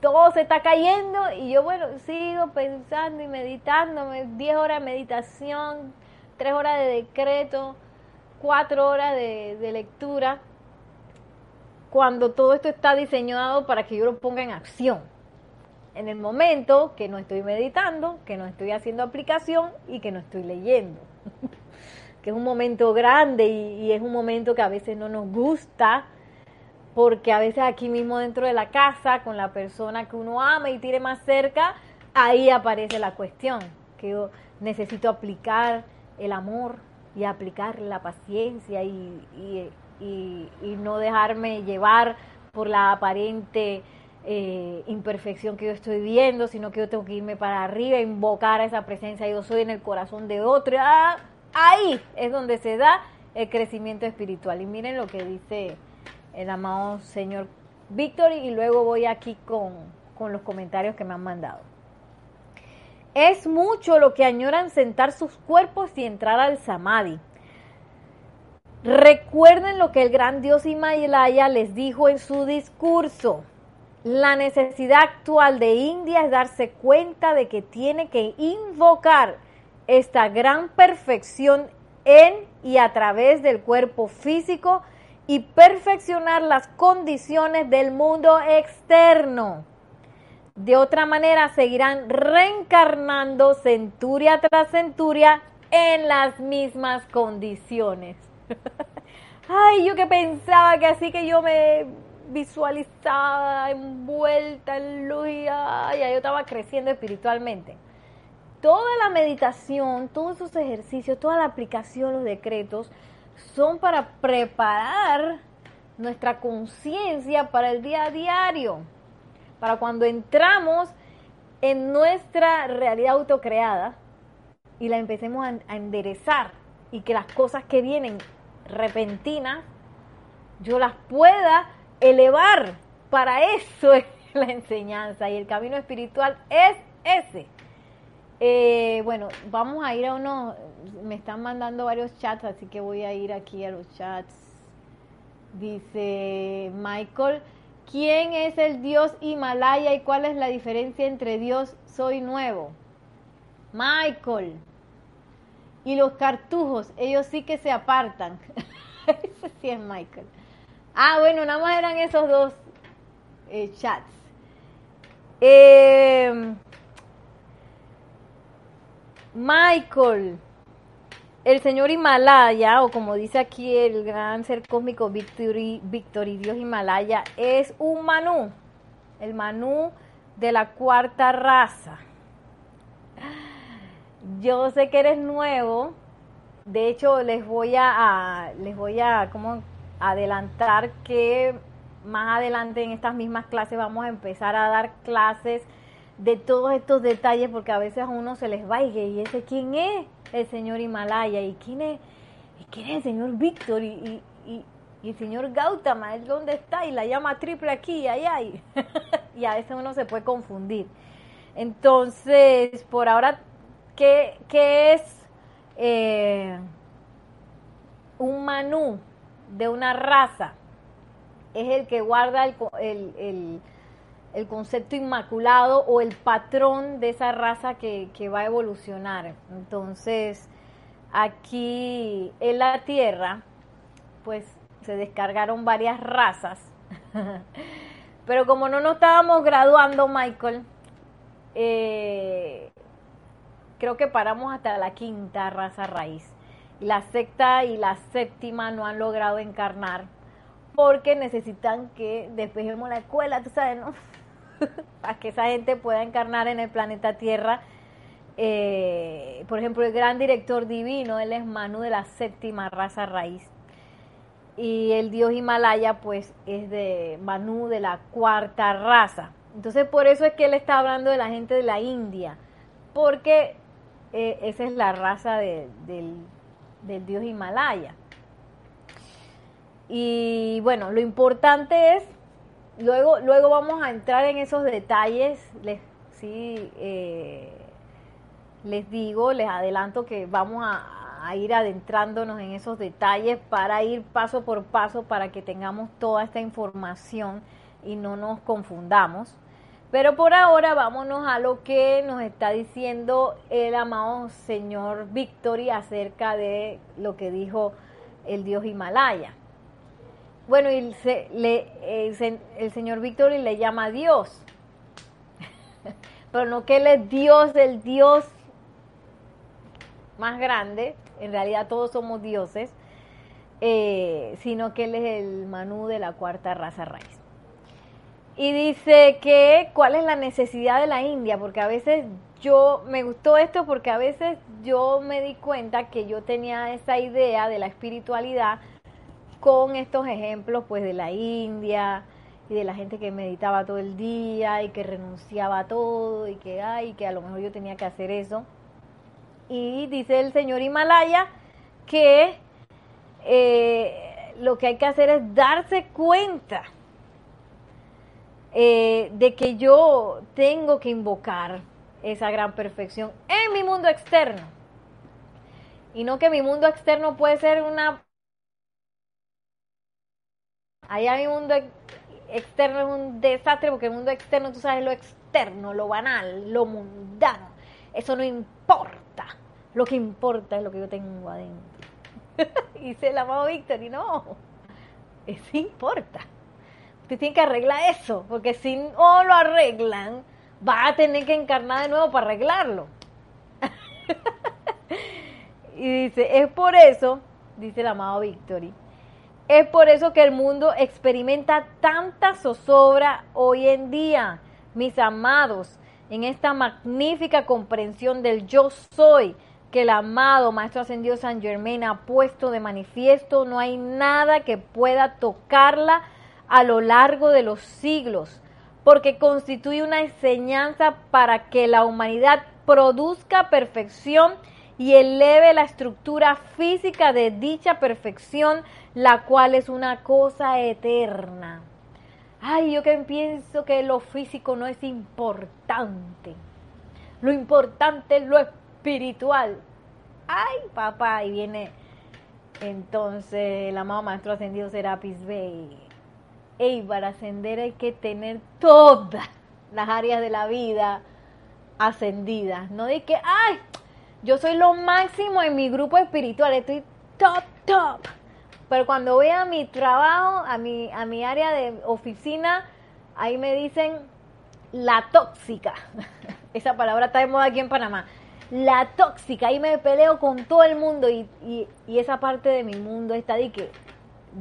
todo se está cayendo y yo, bueno, sigo pensando y meditando, 10 horas de meditación, 3 horas de decreto, 4 horas de, lectura, cuando todo esto está diseñado para que yo lo ponga en acción. En el momento que no estoy meditando, que no estoy haciendo aplicación y que no estoy leyendo. que es un momento grande y, y, es un momento que a veces no nos gusta porque a veces aquí mismo dentro de la casa, con la persona que uno ama y tiene más cerca, ahí aparece la cuestión, que yo necesito aplicar el amor y aplicar la paciencia y, no dejarme llevar por la aparente eh, imperfección que yo estoy viendo, sino que yo tengo que irme para arriba, invocar a esa presencia, yo soy en el corazón de otro. Ah, ahí es donde se da el crecimiento espiritual. Y miren lo que dice el amado señor Víctor y luego voy aquí con, con los comentarios que me han mandado. Es mucho lo que añoran sentar sus cuerpos y entrar al samadhi. Recuerden lo que el gran dios Himalaya les dijo en su discurso. La necesidad actual de India es darse cuenta de que tiene que invocar esta gran perfección en y a través del cuerpo físico y perfeccionar las condiciones del mundo externo. De otra manera, seguirán reencarnando centuria tras centuria en las mismas condiciones. Ay, yo que pensaba que así que yo me visualizaba envuelta en luz y ay, yo estaba creciendo espiritualmente. Toda la meditación, todos esos ejercicios, toda la aplicación, los decretos, son para preparar nuestra conciencia para el día a diario, para cuando entramos en nuestra realidad autocreada y la empecemos a, enderezar y que las cosas que vienen repentinas yo las pueda elevar. Para eso es la enseñanza y el camino espiritual es ese. Eh, bueno, vamos a ir a uno, me están mandando varios chats, así que voy a ir aquí a los chats. Dice Michael, ¿Quién es el dios Himalaya y cuál es la diferencia entre Dios soy nuevo? Michael. Y los cartujos, ellos sí que se apartan. Ese sí es Michael. Ah, bueno, nada más eran esos dos eh, chats. Eh, Michael, el señor Himalaya, o como dice aquí el gran ser cósmico Victory, Victory Dios Himalaya, es un Manú, el Manú de la cuarta raza. Yo sé que eres nuevo, de hecho les voy a, les voy a como adelantar que más adelante en estas mismas clases vamos a empezar a dar clases de todos estos detalles porque a veces a uno se les va y ese quién es el señor Himalaya y quién es, quién es el señor Víctor y, y, el señor Gautama, él dónde está y la llama triple aquí y allá y, y a veces uno se puede confundir. Entonces, por ahora, ¿qué, qué es eh, un manú de una raza? Es el que guarda el el concepto inmaculado o el patrón de esa raza que, va a evolucionar. Entonces, aquí en la Tierra, pues se descargaron varias razas. Pero como no nos estábamos graduando, Michael, eh, creo que paramos hasta la quinta raza raíz. La sexta y la séptima no han logrado encarnar porque necesitan que despejemos la escuela, tú sabes, ¿no? para que esa gente pueda encarnar en el planeta Tierra. Eh, por ejemplo, el gran director divino, él es Manu de la séptima raza raíz. Y el dios Himalaya, pues, es de Manu de la cuarta raza. Entonces, por eso es que él está hablando de la gente de la India, porque eh, esa es la raza del, del dios Himalaya. Y bueno, lo importante es luego, luego vamos a entrar en esos detalles. Les, sí, eh, les digo, les adelanto que vamos a, a, ir adentrándonos en esos detalles para ir paso por paso para que tengamos toda esta información y no nos confundamos. Pero por ahora vámonos a lo que nos está diciendo el amado señor Victory acerca de lo que dijo el dios Himalaya. Bueno, y se, le, el, señor Víctor le llama Dios. Pero no que él es Dios, el Dios más grande, en realidad todos somos dioses, eh, sino que él es el Manú de la cuarta raza raíz. Y dice que cuál es la necesidad de la India, porque a veces yo me gustó esto porque a veces yo me di cuenta que yo tenía esa idea de la espiritualidad con estos ejemplos pues de la India y de la gente que meditaba todo el día y que renunciaba a todo y que ay, que a lo mejor yo tenía que hacer eso. Y dice el señor Himalaya que eh, lo que hay que hacer es darse cuenta eh, de que yo tengo que invocar esa gran perfección en mi mundo externo. Y no que mi mundo externo puede ser una Allá mi mundo externo es un desastre porque el mundo externo, tú sabes, lo externo, lo banal, lo mundano. Eso no importa. Lo que importa es lo que yo tengo adentro. se la amado Víctor y no, eso importa. Usted tiene que arreglar eso, porque si no lo arreglan, va a tener que encarnar de nuevo para arreglarlo. y dice, es por eso, dice el amado Victory, es por eso que el mundo experimenta tanta zozobra hoy en día, mis amados, en esta magnífica comprensión del yo soy que el amado Maestro Ascendido San Germain ha puesto de manifiesto, no hay nada que pueda tocarla a lo largo de los siglos, porque constituye una enseñanza para que la humanidad produzca perfección y eleve la estructura física de dicha perfección la cual es una cosa eterna. Ay, yo que pienso que lo físico no es importante. Lo importante es lo espiritual. Ay, papá, y viene entonces el amado Maestro Ascendido Serapis Bey y para ascender hay que tener todas las áreas de la vida ascendidas. No de que, ay, yo soy lo máximo en mi grupo espiritual, estoy top, top. Pero cuando voy a mi trabajo, a mi, a mi área de oficina, ahí me dicen la tóxica. Esa palabra está de moda aquí en Panamá. La tóxica, ahí me peleo con todo el mundo y, y, esa parte de mi mundo está de que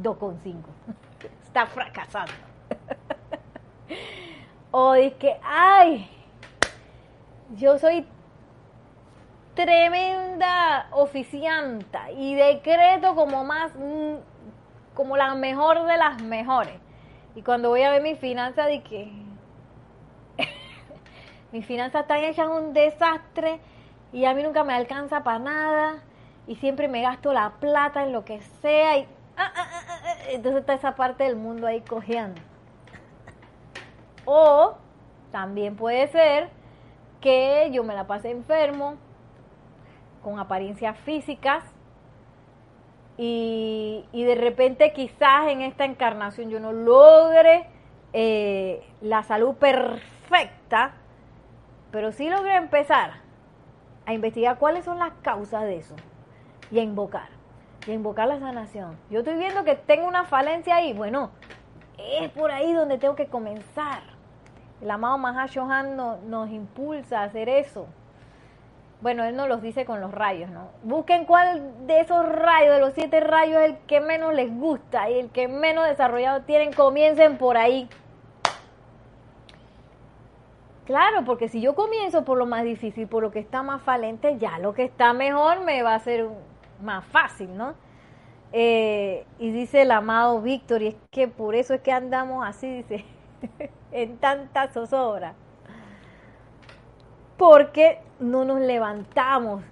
2,5. Está fracasando. o de que, ay, yo soy tremenda oficianta y decreto como más, mm, como la mejor de las mejores. Y cuando voy a ver mi finanza, de que mis finanzas están hechas un desastre y a mí nunca me alcanza para nada y siempre me gasto la plata en lo que sea y ah, ah, ah, entonces está esa parte del mundo ahí cojeando. O también puede ser que yo me la pase enfermo, con apariencias físicas, y, de repente quizás en esta encarnación yo no logre eh, la salud perfecta, pero sí logré empezar a investigar cuáles son las causas de eso y a invocar, y a invocar la sanación. Yo estoy viendo que tengo una falencia ahí, bueno, es por ahí donde tengo que comenzar. El amado Mahashohan nos impulsa a hacer eso bueno, él no los dice con los rayos, ¿no? Busquen cuál de esos rayos, de los siete rayos, el que menos les gusta y el que menos desarrollado tienen, comiencen por ahí. Claro, porque si yo comienzo por lo más difícil, por lo que está más falente, ya lo que está mejor me va a ser más fácil, ¿no? Eh, y dice el amado Víctor, y es que por eso es que andamos así, dice, en tanta zozobra porque no nos levantamos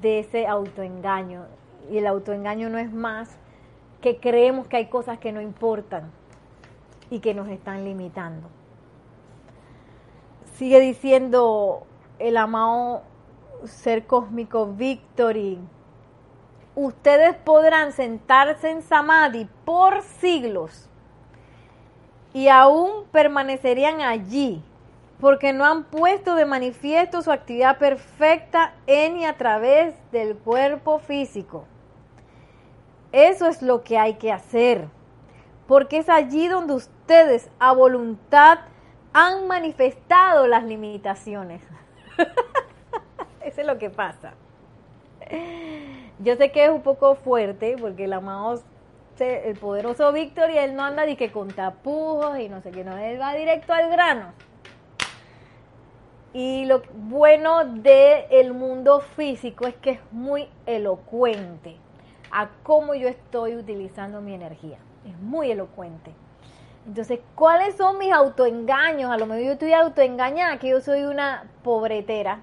de ese autoengaño. Y el autoengaño no es más que creemos que hay cosas que no importan y que nos están limitando. Sigue diciendo el amado ser cósmico Victory. Ustedes podrán sentarse en Samadhi por siglos y aún permanecerían allí porque no han puesto de manifiesto su actividad perfecta en y a través del cuerpo físico. Eso es lo que hay que hacer, porque es allí donde ustedes a voluntad han manifestado las limitaciones. Eso es lo que pasa. Yo sé que es un poco fuerte, porque el amado, el poderoso Víctor, y él no anda ni que con tapujos y no sé qué, no, él va directo al grano. Y lo bueno del el mundo físico es que es muy elocuente a cómo yo estoy utilizando mi energía. Es muy elocuente. Entonces, ¿cuáles son mis autoengaños? A lo mejor yo estoy autoengañada, que yo soy una pobretera.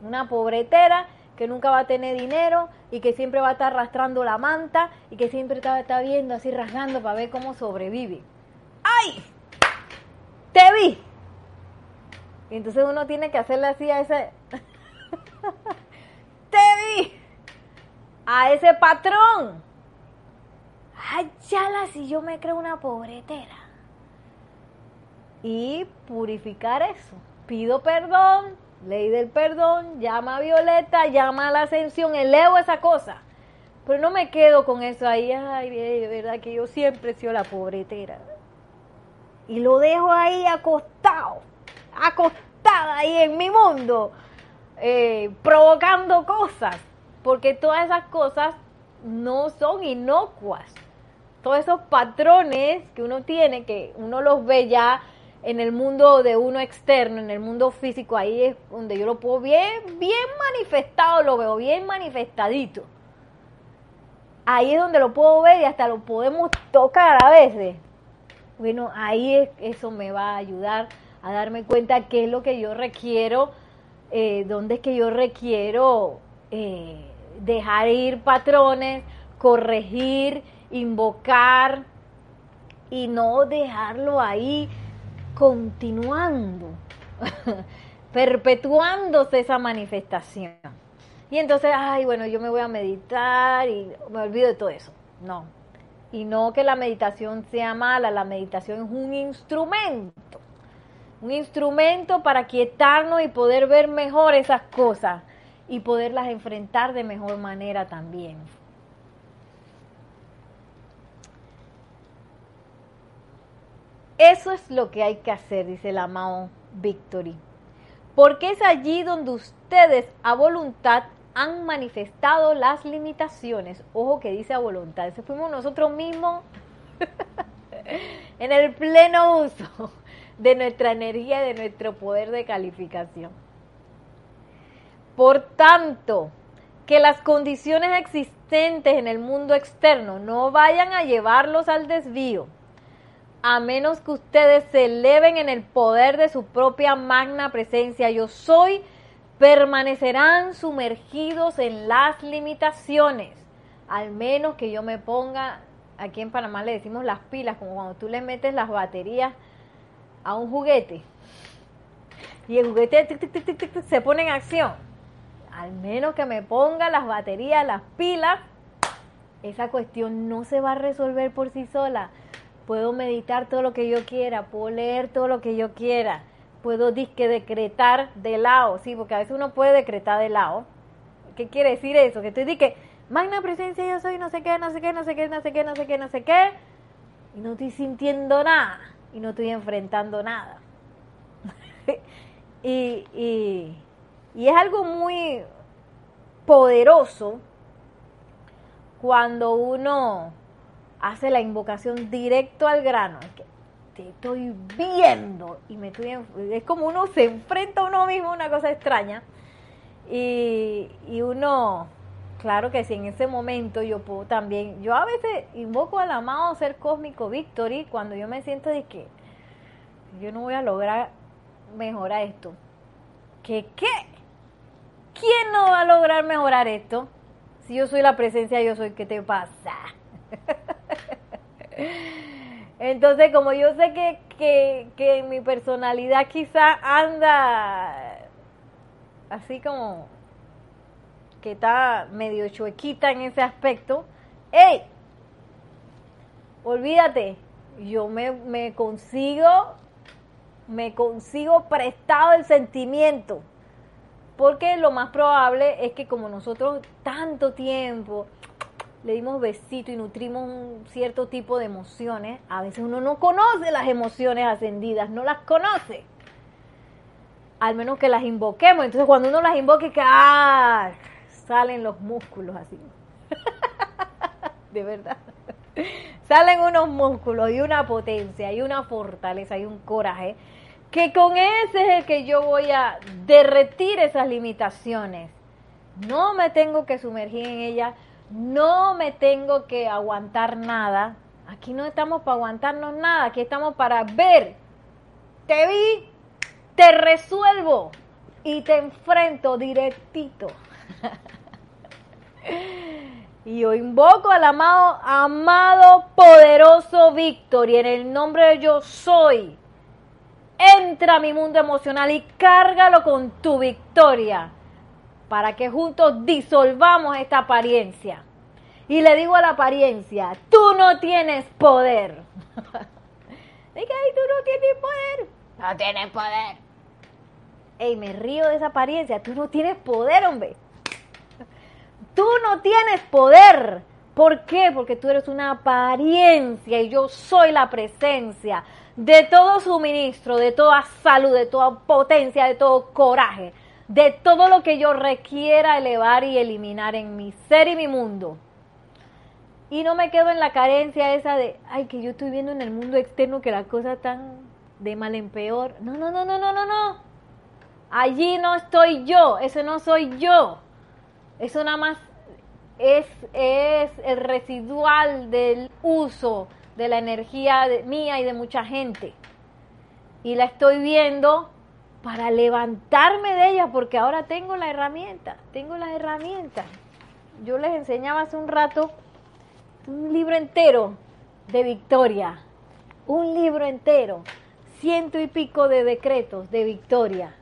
Una pobretera que nunca va a tener dinero y que siempre va a estar arrastrando la manta y que siempre está, está viendo así rasgando para ver cómo sobrevive. ¡Ay! ¡Te vi! Y entonces uno tiene que hacerle así a ese... ¡Te vi! A ese patrón. Ay, chala, si yo me creo una pobretera. Y purificar eso. Pido perdón, ley del perdón, llama a Violeta, llama a la ascensión, elevo esa cosa. Pero no me quedo con eso ahí, ay, de verdad que yo siempre he sido la pobretera. Y lo dejo ahí acostado acostada ahí en mi mundo, eh, provocando cosas, porque todas esas cosas no son inocuas. Todos esos patrones que uno tiene, que uno los ve ya en el mundo de uno externo, en el mundo físico, ahí es donde yo lo puedo bien, bien manifestado, lo veo bien manifestadito. Ahí es donde lo puedo ver y hasta lo podemos tocar a veces. Bueno, ahí es, eso me va a ayudar a darme cuenta qué es lo que yo requiero, eh, dónde es que yo requiero eh, dejar ir patrones, corregir, invocar y no dejarlo ahí continuando, perpetuándose esa manifestación. Y entonces, ay, bueno, yo me voy a meditar y me olvido de todo eso. No, Y no que la meditación sea mala, la meditación es un instrumento. Un instrumento para quietarnos y poder ver mejor esas cosas y poderlas enfrentar de mejor manera también. Eso es lo que hay que hacer, dice la amado Victory. Porque es allí donde ustedes a voluntad han manifestado las limitaciones. Ojo que dice a voluntad. Ese fuimos nosotros mismos en el pleno uso de nuestra energía y de nuestro poder de calificación. Por tanto, que las condiciones existentes en el mundo externo no vayan a llevarlos al desvío a menos que ustedes se eleven en el poder de su propia magna presencia, yo soy, permanecerán sumergidos en las limitaciones, al menos que yo me ponga, aquí en Panamá le decimos las pilas, como cuando tú le metes las baterías a un juguete y el juguete se pone en acción. Al menos que me ponga las baterías, las pilas, esa cuestión no se va a resolver por sí sola puedo meditar todo lo que yo quiera, puedo leer todo lo que yo quiera, puedo disque decretar de lado, sí, porque a veces uno puede decretar de lado. ¿Qué quiere decir eso? Que tú dices, magna presencia yo soy, no sé qué, no sé qué, no sé qué, no sé qué, no sé qué, no sé qué, y no estoy sintiendo nada, y no estoy enfrentando nada. y, y, es algo muy poderoso cuando uno hace la invocación directo al grano. Que te estoy viendo y me estoy. Es como uno se enfrenta a uno mismo, una cosa extraña. Y, y uno, claro que si en ese momento yo puedo también. Yo a veces invoco al amado ser cósmico Victory cuando yo me siento de que yo no voy a lograr mejorar esto. ¿Qué qué? ¿Quién no va a lograr mejorar esto? Si yo soy la presencia, yo soy, ¿qué te pasa? Entonces, como yo sé que, que, que mi personalidad quizá anda así como que está medio chuequita en ese aspecto, ¡ey! Olvídate, yo me, consigo, me consigo prestado el sentimiento. Porque lo más probable es que como nosotros tanto tiempo le dimos besito y nutrimos un cierto tipo de emociones, a veces uno no conoce las emociones ascendidas, no las conoce. Al menos que las invoquemos. Entonces cuando uno las invoque, que ¡ah! Salen los músculos así. de verdad. salen unos músculos y una potencia y una fortaleza y un coraje. Que con ese es el que yo voy a derretir esas limitaciones. No me tengo que sumergir en ellas no me tengo que aguantar nada. Aquí no estamos para aguantarnos nada, aquí estamos para ver. Te vi, te resuelvo y te enfrento directito. y yo invoco al amado, amado, poderoso Víctor y en el nombre de yo soy. Entra a mi mundo emocional y cárgalo con tu victoria para que juntos disolvamos esta apariencia. Y le digo a la apariencia, tú no tienes poder. Diga, ay, tú no tienes poder. No tienes poder. Ey, me río de esa apariencia. Tú no tienes poder, hombre. Tú no tienes poder. ¿Por qué? Porque tú eres una apariencia y yo soy la presencia de todo suministro, de toda salud, de toda potencia, de todo coraje, de todo lo que yo requiera elevar y eliminar en mi ser y mi mundo. Y no me quedo en la carencia esa de, ay, que yo estoy viendo en el mundo externo que la cosa están de mal en peor. No, no, no, no, no, no, no. Allí no estoy yo, eso no soy yo. Eso nada más es, es el residual del uso de la energía mía y de mucha gente. Y la estoy viendo para levantarme de ella, porque ahora tengo la herramienta, tengo las herramientas. Yo les enseñaba hace un rato un libro entero de victoria, un libro entero, ciento y pico de decretos de victoria.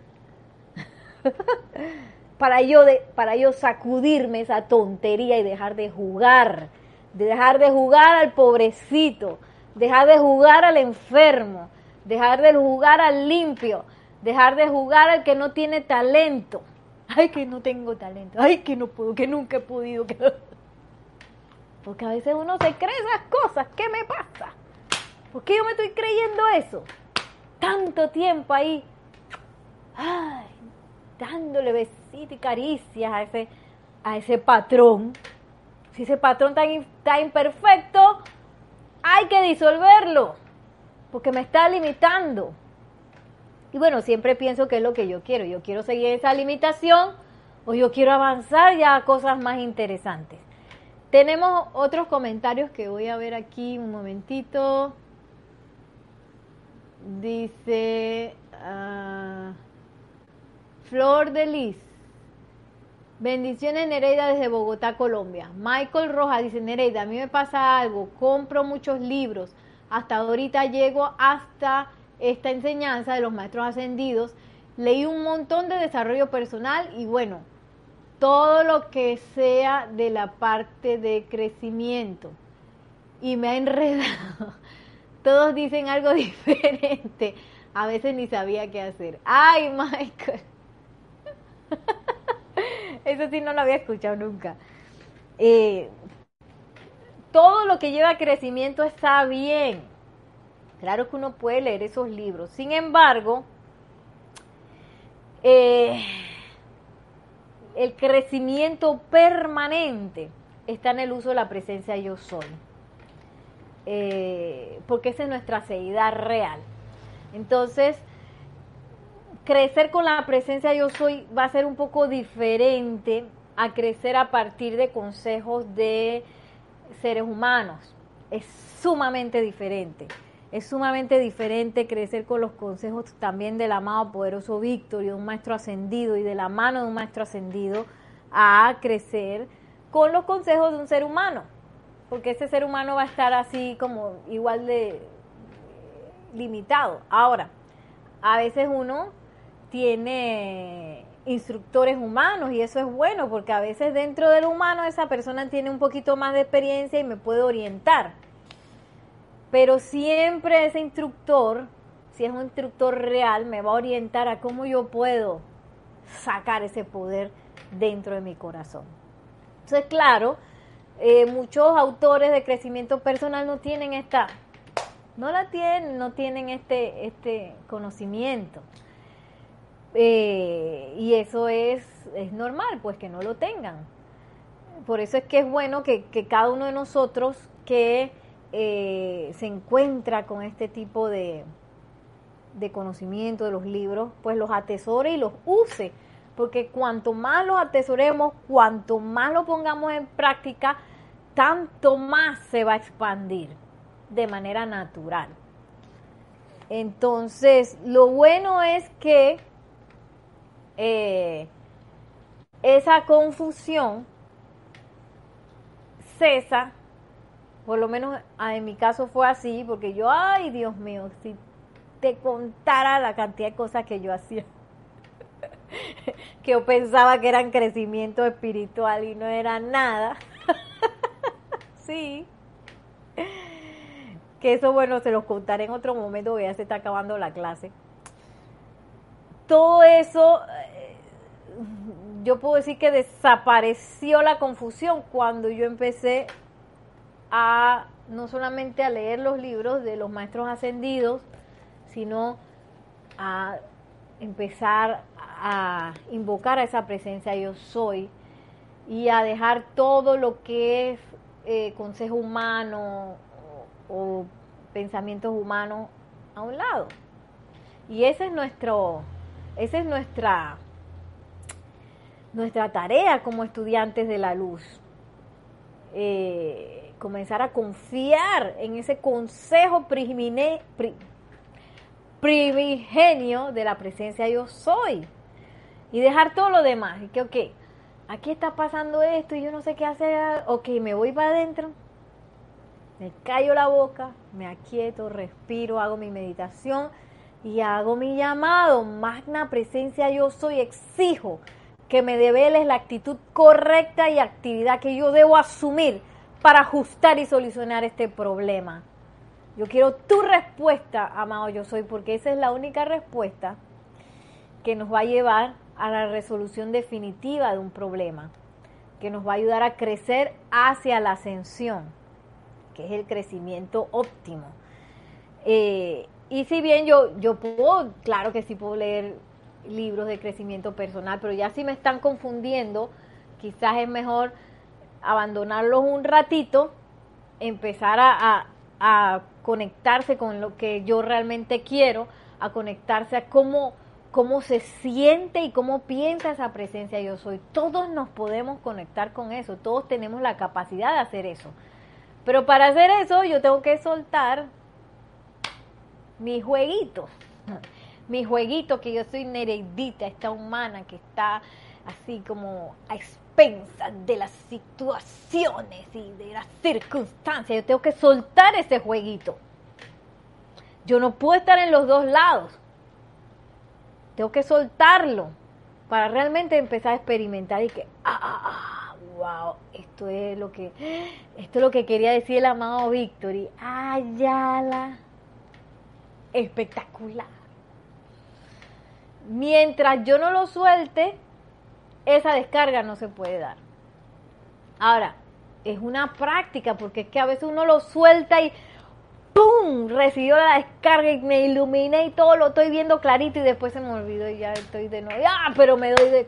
para yo de, para yo sacudirme esa tontería y dejar de jugar dejar de jugar al pobrecito, dejar de jugar al enfermo, dejar de jugar al limpio, dejar de jugar al que no tiene talento. Ay, que no tengo talento, ay, que no puedo, que nunca he podido. Porque a veces uno se cree esas cosas, ¿qué me pasa? ¿Por qué yo me estoy creyendo eso? Tanto tiempo ahí, ay, dándole besitos y caricias a ese, a ese patrón. Si ese patrón está imperfecto, hay que disolverlo, porque me está limitando. Y bueno, siempre pienso que es lo que yo quiero. Yo quiero seguir esa limitación o yo quiero avanzar ya a cosas más interesantes. Tenemos otros comentarios que voy a ver aquí un momentito. Dice ah, Flor de Liz. Bendiciones Nereida desde Bogotá, Colombia. Michael Rojas dice, Nereida, a mí me pasa algo, compro muchos libros, hasta ahorita llego hasta esta enseñanza de los maestros ascendidos, leí un montón de desarrollo personal y bueno, todo lo que sea de la parte de crecimiento. Y me ha enredado. Todos dicen algo diferente. A veces ni sabía qué hacer. Ay, Michael. Eso sí no lo había escuchado nunca. Eh, todo lo que lleva a crecimiento está bien. Claro que uno puede leer esos libros. Sin embargo, eh, el crecimiento permanente está en el uso de la presencia yo soy. Eh, porque esa es nuestra seguridad real. Entonces, crecer con la presencia yo soy va a ser un poco diferente a crecer a partir de consejos de seres humanos. Es sumamente diferente. Es sumamente diferente crecer con los consejos también del amado poderoso Víctor y de un maestro ascendido y de la mano de un maestro ascendido a crecer con los consejos de un ser humano. Porque ese ser humano va a estar así como igual de limitado. Ahora, a veces uno tiene instructores humanos y eso es bueno porque a veces dentro del humano esa persona tiene un poquito más de experiencia y me puede orientar. Pero siempre ese instructor, si es un instructor real, me va a orientar a cómo yo puedo sacar ese poder dentro de mi corazón. Entonces, claro, eh, muchos autores de crecimiento personal no tienen esta, no la tienen, no tienen este, este conocimiento. Eh, y eso es, es normal, pues que no lo tengan. Por eso es que es bueno que, cada uno de nosotros que eh, se encuentra con este tipo de, de conocimiento de los libros, pues los atesore y los use. Porque cuanto más los atesoremos, cuanto más lo pongamos en práctica, tanto más se va a expandir de manera natural. Entonces, lo bueno es que eh, esa confusión cesa, por lo menos en mi caso fue así, porque yo, ay Dios mío, si te contara la cantidad de cosas que yo hacía, que yo pensaba que eran crecimiento espiritual y no era nada, sí, que eso bueno, se los contaré en otro momento, ya se está acabando la clase todo eso, eh, yo puedo decir que desapareció la confusión cuando yo empecé a no solamente a leer los libros de los maestros ascendidos, sino a empezar a invocar a esa presencia yo soy y a dejar todo lo que es eh, consejo humano o, o pensamientos humanos a un lado. Y ese es nuestro, esa es nuestra, nuestra tarea como estudiantes de la luz. Eh, comenzar a confiar en ese consejo primigenio de la presencia yo soy. Y dejar todo lo demás. Y que, ok, aquí está pasando esto y yo no sé qué hacer. Ok, me voy para adentro. Me callo la boca, me aquieto, respiro, hago mi meditación y hago mi llamado, magna presencia yo soy, exijo que me develes la actitud correcta y actividad que yo debo asumir para ajustar y solucionar este problema? Yo quiero tu respuesta, amado yo soy, porque esa es la única respuesta que nos va a llevar a la resolución definitiva de un problema, que nos va a ayudar a crecer hacia la ascensión, que es el crecimiento óptimo. Eh, y si bien yo, yo puedo, claro que sí puedo leer libros de crecimiento personal, pero ya si me están confundiendo, quizás es mejor abandonarlos un ratito, empezar a, a, conectarse con lo que yo realmente quiero, a conectarse a cómo, cómo se siente y cómo piensa esa presencia yo soy. Todos nos podemos conectar con eso, todos tenemos la capacidad de hacer eso. Pero para hacer eso yo tengo que soltar mis jueguitos mi jueguito que yo soy Nereidita, esta humana que está así como a expensas de las situaciones y de las circunstancias. Yo tengo que soltar ese jueguito. Yo no puedo estar en los dos lados. Tengo que soltarlo para realmente empezar a experimentar y que, ah, ah, ah, wow, esto es lo que, esto es lo que quería decir el amado Victory. Ayala, espectacular mientras yo no lo suelte, esa descarga no se puede dar. Ahora, es una práctica, porque es que a veces uno lo suelta y ¡pum! recibió la descarga y me iluminé y todo lo estoy viendo clarito y después se me olvidó y ya estoy de nuevo. ¡Ah! Pero me doy,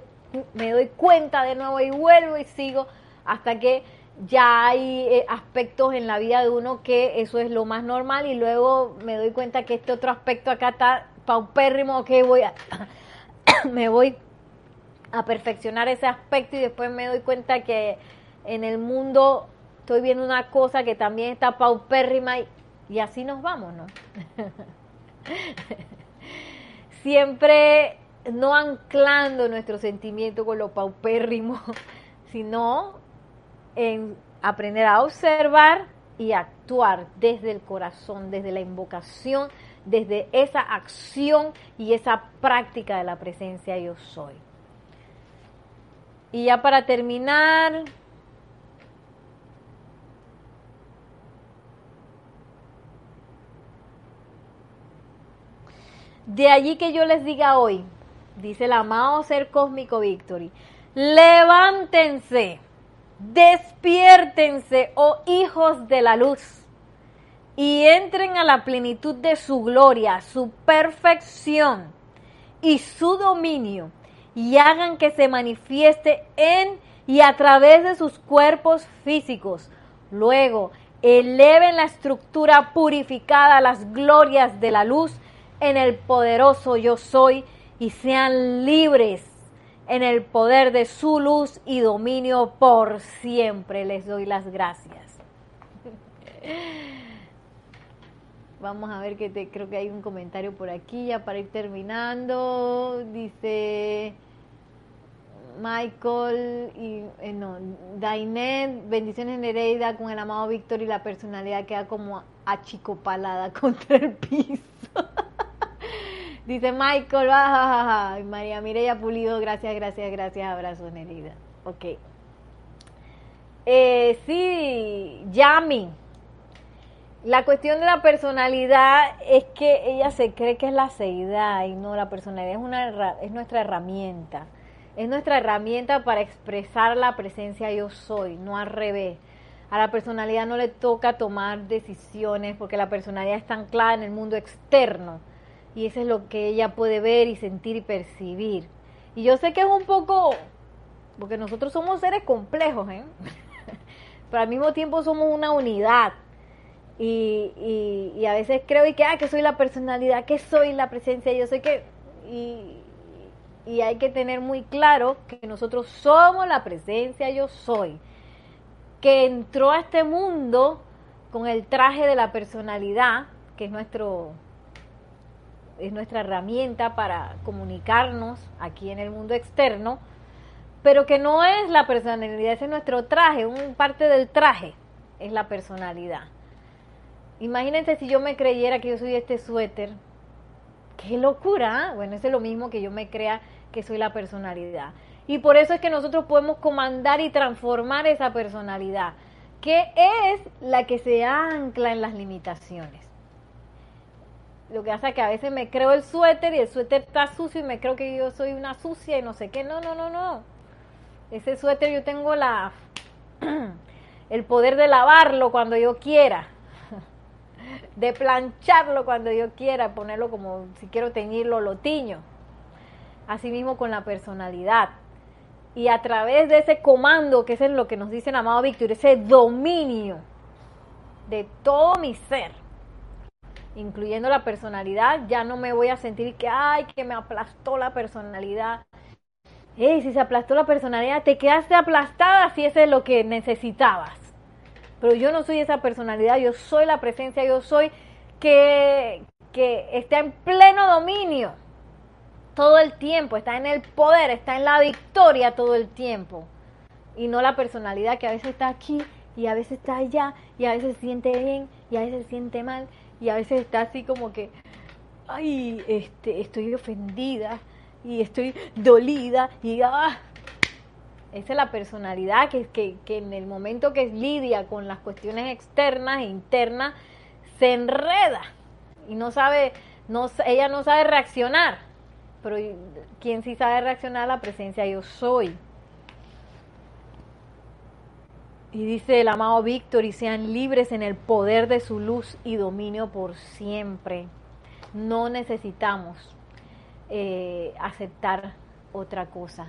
me doy cuenta de nuevo y vuelvo y sigo hasta que ya hay eh, aspectos en la vida de uno que eso es lo más normal y luego me doy cuenta que este otro aspecto acá está paupérrimo, que voy a, me voy a perfeccionar ese aspecto y después me doy cuenta que en el mundo estoy viendo una cosa que también está paupérrima y, y así nos vamos, ¿no? Siempre no anclando nuestro sentimiento con lo paupérrimo, sino en aprender a observar y actuar desde el corazón, desde la invocación desde esa acción y esa práctica de la presencia yo soy. Y ya para terminar, de allí que yo les diga hoy, dice el amado ser cósmico Victory, levántense, despiértense, oh hijos de la luz y entren a la plenitud de su gloria, su perfección y su dominio, y hagan que se manifieste en y a través de sus cuerpos físicos. Luego, eleven la estructura purificada las glorias de la luz en el poderoso yo soy y sean libres en el poder de su luz y dominio por siempre. Les doy las gracias. Vamos a ver que te, creo que hay un comentario por aquí ya para ir terminando. Dice Michael y eh, no, Dainet, bendiciones Nereida con el amado Víctor y la personalidad queda como achicopalada contra el piso. Dice Michael, baja, María Mireya Pulido, gracias, gracias, gracias, abrazo Nereida. Ok. Eh, sí, Yami la cuestión de la personalidad es que ella se cree que es la seidad y no, la personalidad es, una, es nuestra herramienta. Es nuestra herramienta para expresar la presencia yo soy, no al revés. A la personalidad no le toca tomar decisiones porque la personalidad está anclada en el mundo externo y eso es lo que ella puede ver y sentir y percibir. Y yo sé que es un poco, porque nosotros somos seres complejos, ¿eh? pero al mismo tiempo somos una unidad y, y, a veces creo y que, ah, que soy la personalidad, que soy la presencia, yo sé que... Y, y hay que tener muy claro que nosotros somos la presencia, yo soy, que entró a este mundo con el traje de la personalidad, que es nuestro es nuestra herramienta para comunicarnos aquí en el mundo externo, pero que no es la personalidad, ese es nuestro traje, un parte del traje es la personalidad. Imagínense si yo me creyera que yo soy este suéter. ¡Qué locura! ¿ah? Bueno, eso es lo mismo que yo me crea que soy la personalidad. Y por eso es que nosotros podemos comandar y transformar esa personalidad. que es la que se ancla en las limitaciones. Lo que pasa es que a veces me creo el suéter y el suéter está sucio y me creo que yo soy una sucia y no sé qué. No, no, no, no. Ese suéter yo tengo la el poder de lavarlo cuando yo quiera, de plancharlo cuando yo quiera, ponerlo como si quiero teñirlo, lo tiño. Asimismo con la personalidad. Y a través de ese comando, que es lo que nos dice el amado Víctor, ese dominio de todo mi ser, incluyendo la personalidad, ya no me voy a sentir que, ay, que me aplastó la personalidad. Hey, si se aplastó la personalidad, te quedaste aplastada si eso es lo que necesitabas. Pero yo no soy esa personalidad, yo soy la presencia, yo soy que, que está en pleno dominio todo el tiempo, está en el poder, está en la victoria todo el tiempo. Y no la personalidad que a veces está aquí y a veces está allá y a veces se siente bien y a veces se siente mal y a veces está así como que, ay, este, estoy ofendida y estoy dolida y ah. Esa es la personalidad que, que, que en el momento que lidia con las cuestiones externas e internas se enreda y no sabe, no, ella no sabe reaccionar pero quien sí sabe reaccionar a la presencia yo soy. Y dice el amado Víctor, y sean libres en el poder de su luz y dominio por siempre. No necesitamos eh, aceptar otra cosa.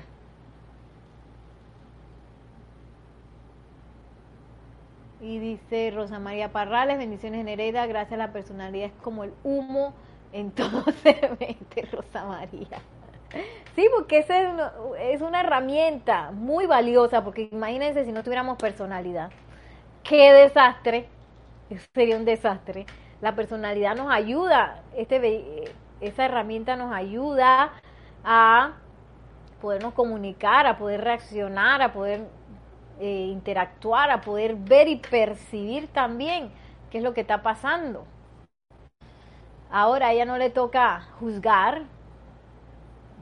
Y dice Rosa María Parrales, bendiciones en hereda, gracias a la personalidad es como el humo en todo se mete Rosa María. Sí, porque esa es una, herramienta muy valiosa, porque imagínense si no tuviéramos personalidad. Qué desastre, sería un desastre. La personalidad nos ayuda, este, esa herramienta nos ayuda a podernos comunicar, a poder reaccionar, a poder eh, interactuar, a poder ver y percibir también qué es lo que está pasando. Ahora a ella no le toca juzgar,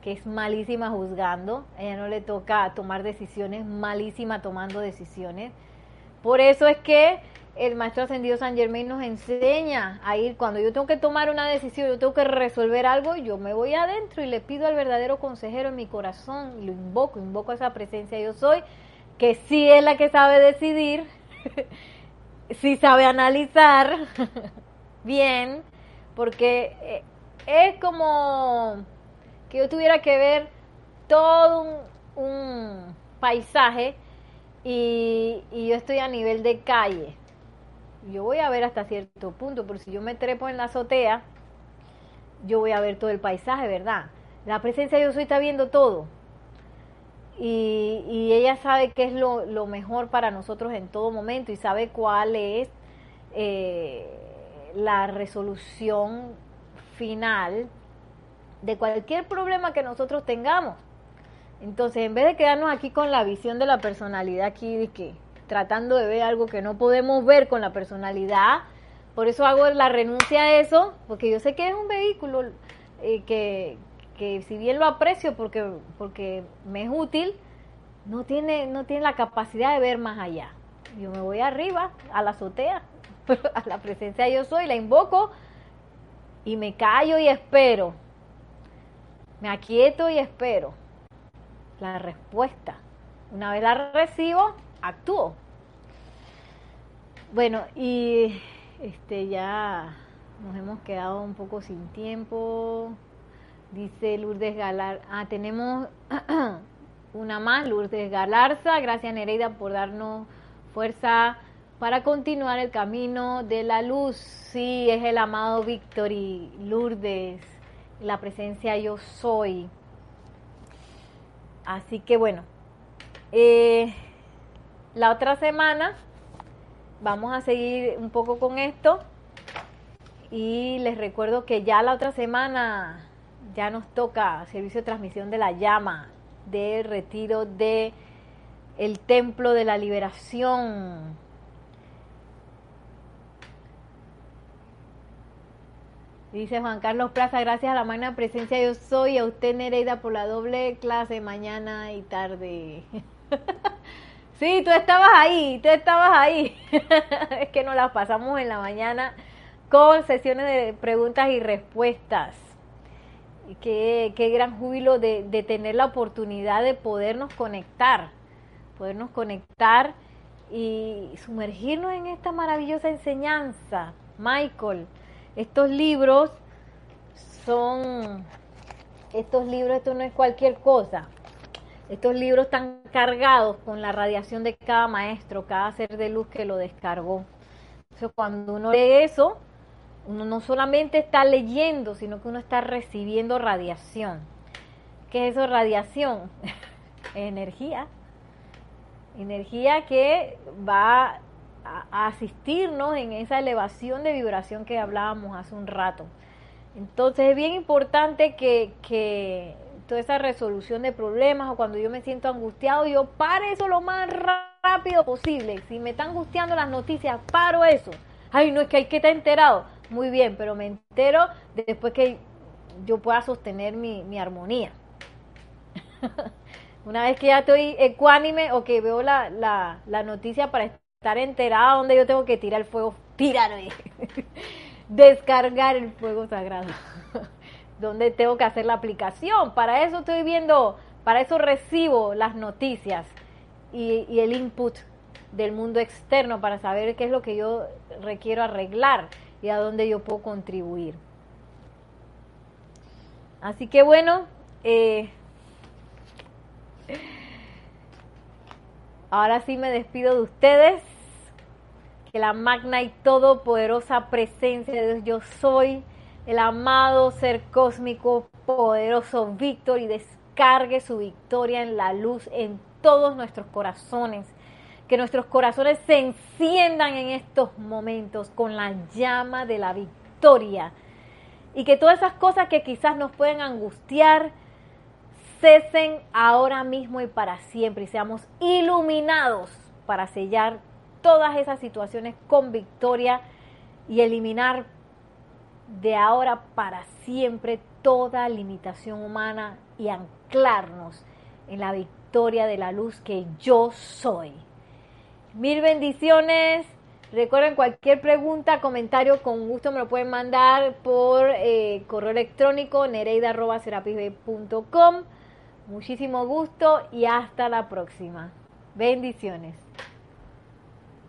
que es malísima juzgando, a ella no le toca tomar decisiones, malísima tomando decisiones. Por eso es que el maestro ascendido San Germain nos enseña a ir, cuando yo tengo que tomar una decisión, yo tengo que resolver algo, yo me voy adentro y le pido al verdadero consejero en mi corazón, lo invoco, invoco a esa presencia yo soy, que sí es la que sabe decidir, sí sabe analizar bien, porque eh, es como yo tuviera que ver todo un, paisaje y, yo estoy a nivel de calle. Yo voy a ver hasta cierto punto, pero si yo me trepo en la azotea, yo voy a ver todo el paisaje, ¿verdad? La presencia de yo está viendo todo. Y, ella sabe qué es lo, mejor para nosotros en todo momento y sabe cuál es eh, la resolución final de cualquier problema que nosotros tengamos. Entonces, en vez de quedarnos aquí con la visión de la personalidad, aquí que tratando de ver algo que no podemos ver con la personalidad, por eso hago la renuncia a eso, porque yo sé que es un vehículo eh, que, que si bien lo aprecio porque, porque me es útil, no tiene, no tiene la capacidad de ver más allá. Yo me voy arriba, a la azotea, a la presencia yo soy, la invoco y me callo y espero. Me aquieto y espero la respuesta. Una vez la recibo, actúo. Bueno, y este ya nos hemos quedado un poco sin tiempo. Dice Lourdes Galar, ah, tenemos una más, Lourdes Galarza. Gracias Nereida por darnos fuerza para continuar el camino de la luz. Sí, es el amado Víctor y Lourdes, la presencia yo soy. Así que bueno, eh, la otra semana vamos a seguir un poco con esto y les recuerdo que ya la otra semana ya nos toca servicio de transmisión de la llama de retiro de el templo de la liberación Dice Juan Carlos Plaza, gracias a la magna presencia yo soy, a usted Nereida por la doble clase mañana y tarde. sí, tú estabas ahí, tú estabas ahí. es que nos las pasamos en la mañana con sesiones de preguntas y respuestas. Qué, qué gran júbilo de, de tener la oportunidad de podernos conectar, podernos conectar y sumergirnos en esta maravillosa enseñanza. Michael, estos libros son, estos libros, esto no es cualquier cosa. Estos libros están cargados con la radiación de cada maestro, cada ser de luz que lo descargó. Entonces, cuando uno lee eso, uno no solamente está leyendo, sino que uno está recibiendo radiación. ¿Qué es eso, radiación? Energía. Energía que va asistirnos en esa elevación de vibración que hablábamos hace un rato. Entonces es bien importante que, que toda esa resolución de problemas o cuando yo me siento angustiado, yo pare eso lo más rápido posible. Si me están angustiando las noticias, paro eso. Ay, no es que hay que estar enterado. Muy bien, pero me entero después que yo pueda sostener mi, mi armonía. Una vez que ya estoy ecuánime o que veo la, la, la noticia para estar enterada donde yo tengo que tirar el fuego, tíralo. Descargar el fuego sagrado. donde tengo que hacer la aplicación. Para eso estoy viendo, para eso recibo las noticias y, el input del mundo externo para saber qué es lo que yo requiero arreglar y a dónde yo puedo contribuir. Así que bueno, eh, ahora sí me despido de ustedes. Que la magna y todopoderosa presencia de Dios yo soy el amado ser cósmico poderoso Víctor y descargue su victoria en la luz en todos nuestros corazones. Que nuestros corazones se enciendan en estos momentos con la llama de la victoria. Y que todas esas cosas que quizás nos pueden angustiar cesen ahora mismo y para siempre y seamos iluminados para sellar todas esas situaciones con victoria y eliminar de ahora para siempre toda limitación humana y anclarnos en la victoria de la luz que yo soy. Mil bendiciones. Recuerden cualquier pregunta, comentario, con gusto me lo pueden mandar por eh, correo electrónico nereida.com. Muchísimo gusto y hasta la próxima. Bendiciones.